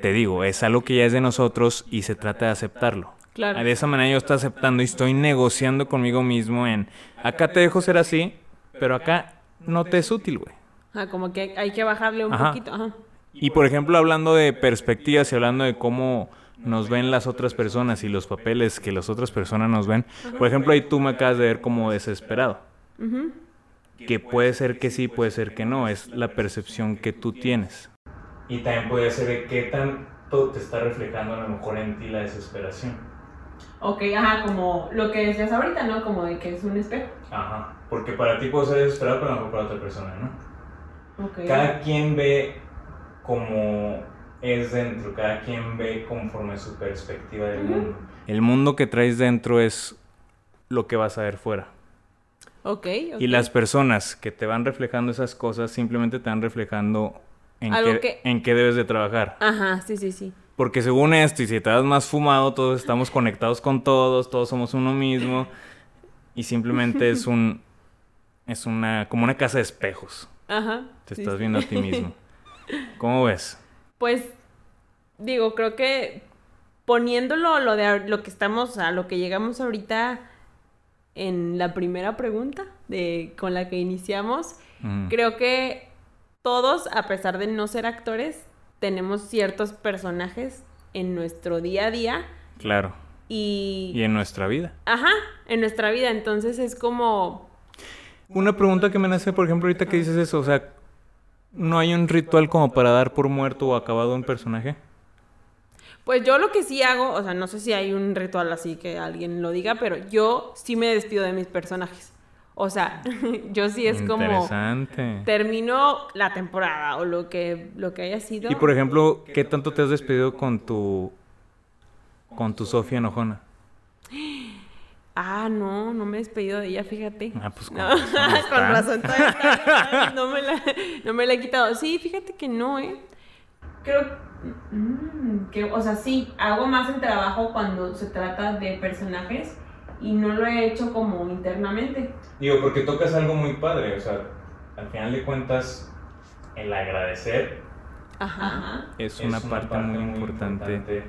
te digo, es algo que ya es de nosotros y se trata de aceptarlo. Claro. De esa manera yo estoy aceptando y estoy negociando conmigo mismo en, acá te dejo ser así, pero acá no te es útil, güey. Ah, como que hay que bajarle un Ajá. poquito. Ajá. Y por ejemplo, hablando de perspectivas y hablando de cómo nos ven las otras personas y los papeles que las otras personas nos ven, por ejemplo, ahí tú me acabas de ver como desesperado. Que puede ser que sí, puede ser que no, es la percepción que tú tienes. Y también puede ser de qué tanto te está reflejando a lo mejor en ti la desesperación. Ok, ajá, como lo que decías ahorita, ¿no? Como de que es un espejo. Ajá, porque para ti puede ser desesperado, pero a lo mejor para otra persona, ¿no? Ok. Cada quien ve como es dentro, cada quien ve conforme su perspectiva del mundo. El mundo que traes dentro es lo que vas a ver fuera. Ok, ok. Y las personas que te van reflejando esas cosas simplemente te van reflejando en, qué, que- en qué debes de trabajar. Ajá, sí, sí, sí. Porque según esto, y si te das más fumado, todos estamos conectados con todos, todos somos uno mismo. Y simplemente es un. Es una. como una casa de espejos. Ajá. Te sí, estás sí. viendo a ti mismo. ¿Cómo ves? Pues, digo, creo que poniéndolo lo de lo que estamos, a lo que llegamos ahorita en la primera pregunta de con la que iniciamos, creo que todos, a pesar de no ser actores, tenemos ciertos personajes en nuestro día a día Claro. y, Y en nuestra vida. ajá, en nuestra vida, entonces es como Una pregunta que me nace, por ejemplo, ahorita que dices eso, o sea, ¿no hay un ritual como para dar por muerto o acabado un personaje? Pues yo lo que sí hago, o sea, no sé si hay un ritual así que alguien lo diga, pero yo sí me despido de mis personajes. O sea, yo sí es como Interesante. termino la temporada o lo que lo que haya sido. Y por ejemplo, ¿qué tanto te has despedido con tu con tu Sofía enojona? Ah, no, no me he despedido de ella, fíjate. Ah, pues con No, razón con razón todavía no me la no me la he quitado. Sí, fíjate que no, ¿eh? Creo mm, que o sea, sí, hago más el trabajo cuando se trata de personajes y no lo he hecho como internamente. Digo, porque tocas algo muy padre, o sea, al final de cuentas, el agradecer Ajá. es una, parte, muy importante,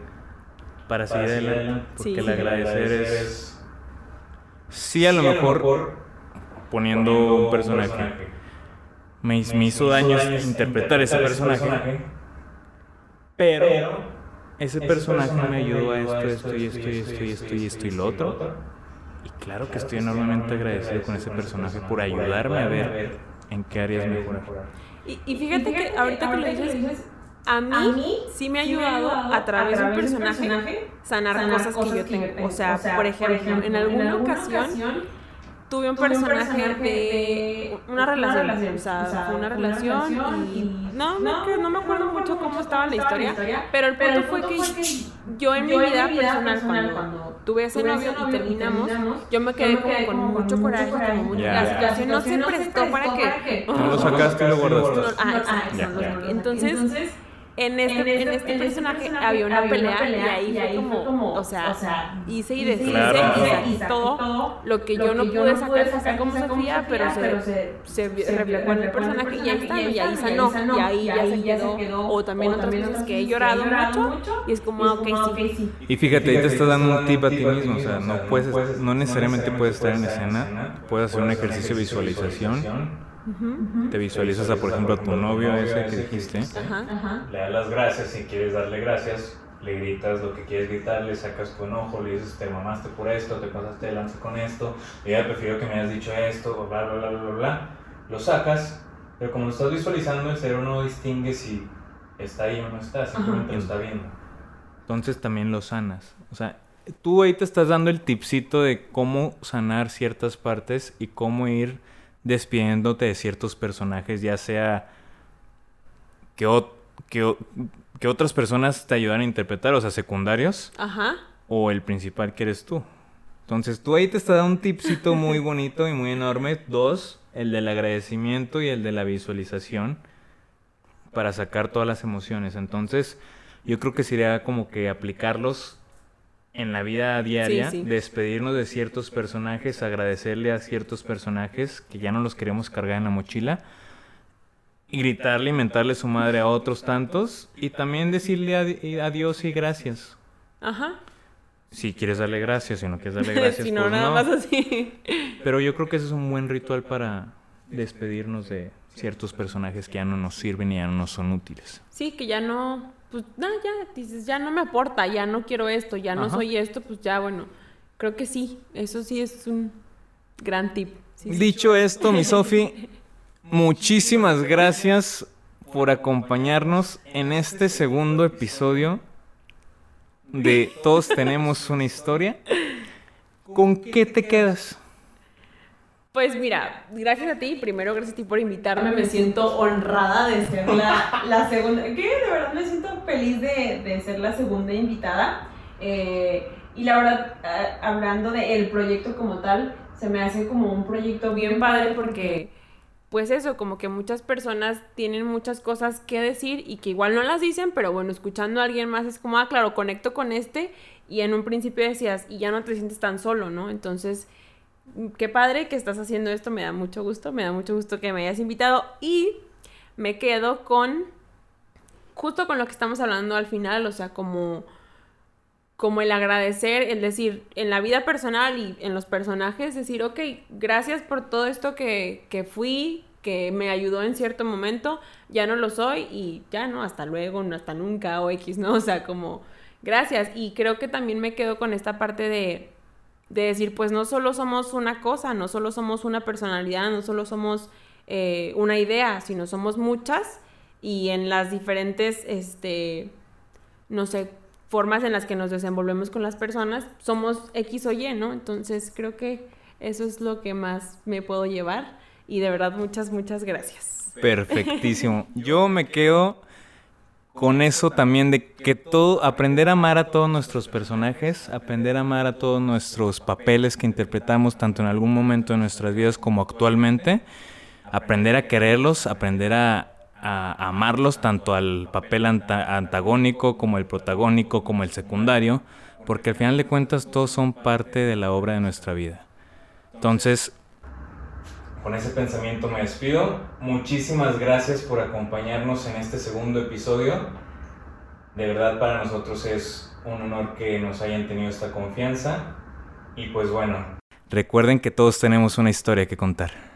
para seguir adelante, porque Sí, el sí. agradecer es... Sí, a lo mejor poniendo un personaje. Me, me hizo daño interpretar ese personaje, pero ese personaje me ayudó a esto, esto y esto y esto y esto y esto y lo otro. Y claro que estoy enormemente agradecido con ese personaje por ayudarme a ver en qué áreas mejorar. Y, y fíjate, que ahorita que lo dices, a mí, sí me ha ayudado a través de un personaje sanar, cosas, que yo tengo. O sea, por ejemplo, en alguna ocasión tuve un personaje de una relación, o sea, fue una relación y no, no, que no me acuerdo mucho cómo estaba la historia, pero el punto fue que yo en mi vida personal cuando tuve ese novio y terminamos, yo me quedé como con mucho coraje, como mucho, la situación no se prestó para que No lo sacaste y lo guardaste. no, ah, borré. Entonces, en este, en este personaje había una pelea y ahí fue como, o sea, hice y deshice Claro. y saqué todo lo que yo no pude sacar, sacar como Sofía, pero se, se reflejó en el personaje y ahí está, y ahí sanó, y ahí ya se quedó. O también otras veces que he llorado mucho y es como, ah, ok, sí. Y fíjate, ahí te estás dando un tip a ti mismo, o sea, no puedes, no necesariamente puedes estar en escena, puedes hacer un ejercicio de visualización. Te visualizas a, por ejemplo, a tu novio ese que dijiste. Ajá. Le das las gracias si quieres darle gracias. le gritas lo que quieres gritar, le sacas tu enojo, le dices te mamaste por esto, te pasaste de lanza con esto, ya prefiero que me hayas dicho esto, bla, bla, bla, bla, bla, bla. Lo sacas, pero como lo estás visualizando, el cerebro no distingue si está ahí o no está, simplemente lo está viendo. Entonces también lo sanas. O sea, tú ahí te estás dando el tipcito de cómo sanar ciertas partes y cómo ir despidiéndote de ciertos personajes, ya sea que, que, que otras personas te ayudan a interpretar, o sea, secundarios. Ajá. O el principal que eres tú. Entonces tú ahí te estás dando un tipcito muy bonito y muy enorme. Dos, el del agradecimiento y el de la visualización para sacar todas las emociones. Entonces, yo creo que sería como que aplicarlos en la vida diaria, despedirnos de ciertos personajes, agradecerle a ciertos personajes que ya no los queremos cargar en la mochila, y gritarle y mentarle su madre a otros tantos, y también decirle adiós y gracias. Ajá. Si quieres darle gracias, si no quieres darle gracias, si no, pues nada más así. Pero yo creo que ese es un buen ritual para despedirnos de ciertos personajes que ya no nos sirven y ya no nos son útiles. Sí, que ya no, pues nada, ya dices, ya no me aporta, ya no quiero esto, ya no soy esto, pues ya bueno, creo que sí, eso sí es un gran tip. Dicho esto, mi Sofi, muchísimas gracias por acompañarnos en este segundo episodio de Todos tenemos una historia. ¿Con qué te quedas? Pues mira, gracias a ti, primero gracias a ti por invitarme, me siento honrada de ser la, segunda, que de verdad me siento feliz de, ser la segunda invitada. Eh, y la verdad, hablando del proyecto como tal, se me hace como un proyecto bien padre porque, pues eso, como que muchas personas tienen muchas cosas que decir y que igual no las dicen, pero bueno, escuchando a alguien más es como, ah, claro, conecto con este y en un principio decías, y ya no te sientes tan solo, ¿no? Entonces qué padre que estás haciendo esto, me da mucho gusto, me da mucho gusto que me hayas invitado y me quedo con, justo con lo que estamos hablando al final, o sea, como, como el agradecer, el decir, en la vida personal y en los personajes, decir, ok, gracias por todo esto que, que fui, que me ayudó en cierto momento, ya no lo soy y ya no, hasta luego, no hasta nunca o X, ¿no? O sea, como gracias. Y creo que también me quedo con esta parte de de decir, pues no solo somos una cosa, no solo somos una personalidad, no solo somos eh, una idea, sino somos muchas y en las diferentes, este, no sé, formas en las que nos desenvolvemos con las personas, somos X o Y, ¿no? Entonces creo que eso es lo que más me puedo llevar y de verdad muchas, muchas gracias. Perfectísimo. Yo me quedo con eso también de que todo, aprender a amar a todos nuestros personajes, aprender a amar a todos nuestros papeles que interpretamos tanto en algún momento de nuestras vidas como actualmente, aprender a quererlos, aprender a, amarlos tanto al papel antagónico como el protagónico como el secundario, porque al final de cuentas todos son parte de la obra de nuestra vida. Entonces, con ese pensamiento me despido. Muchísimas gracias por acompañarnos en este segundo episodio. De verdad para nosotros es un honor que nos hayan tenido esta confianza. Y pues bueno. Recuerden que todos tenemos una historia que contar.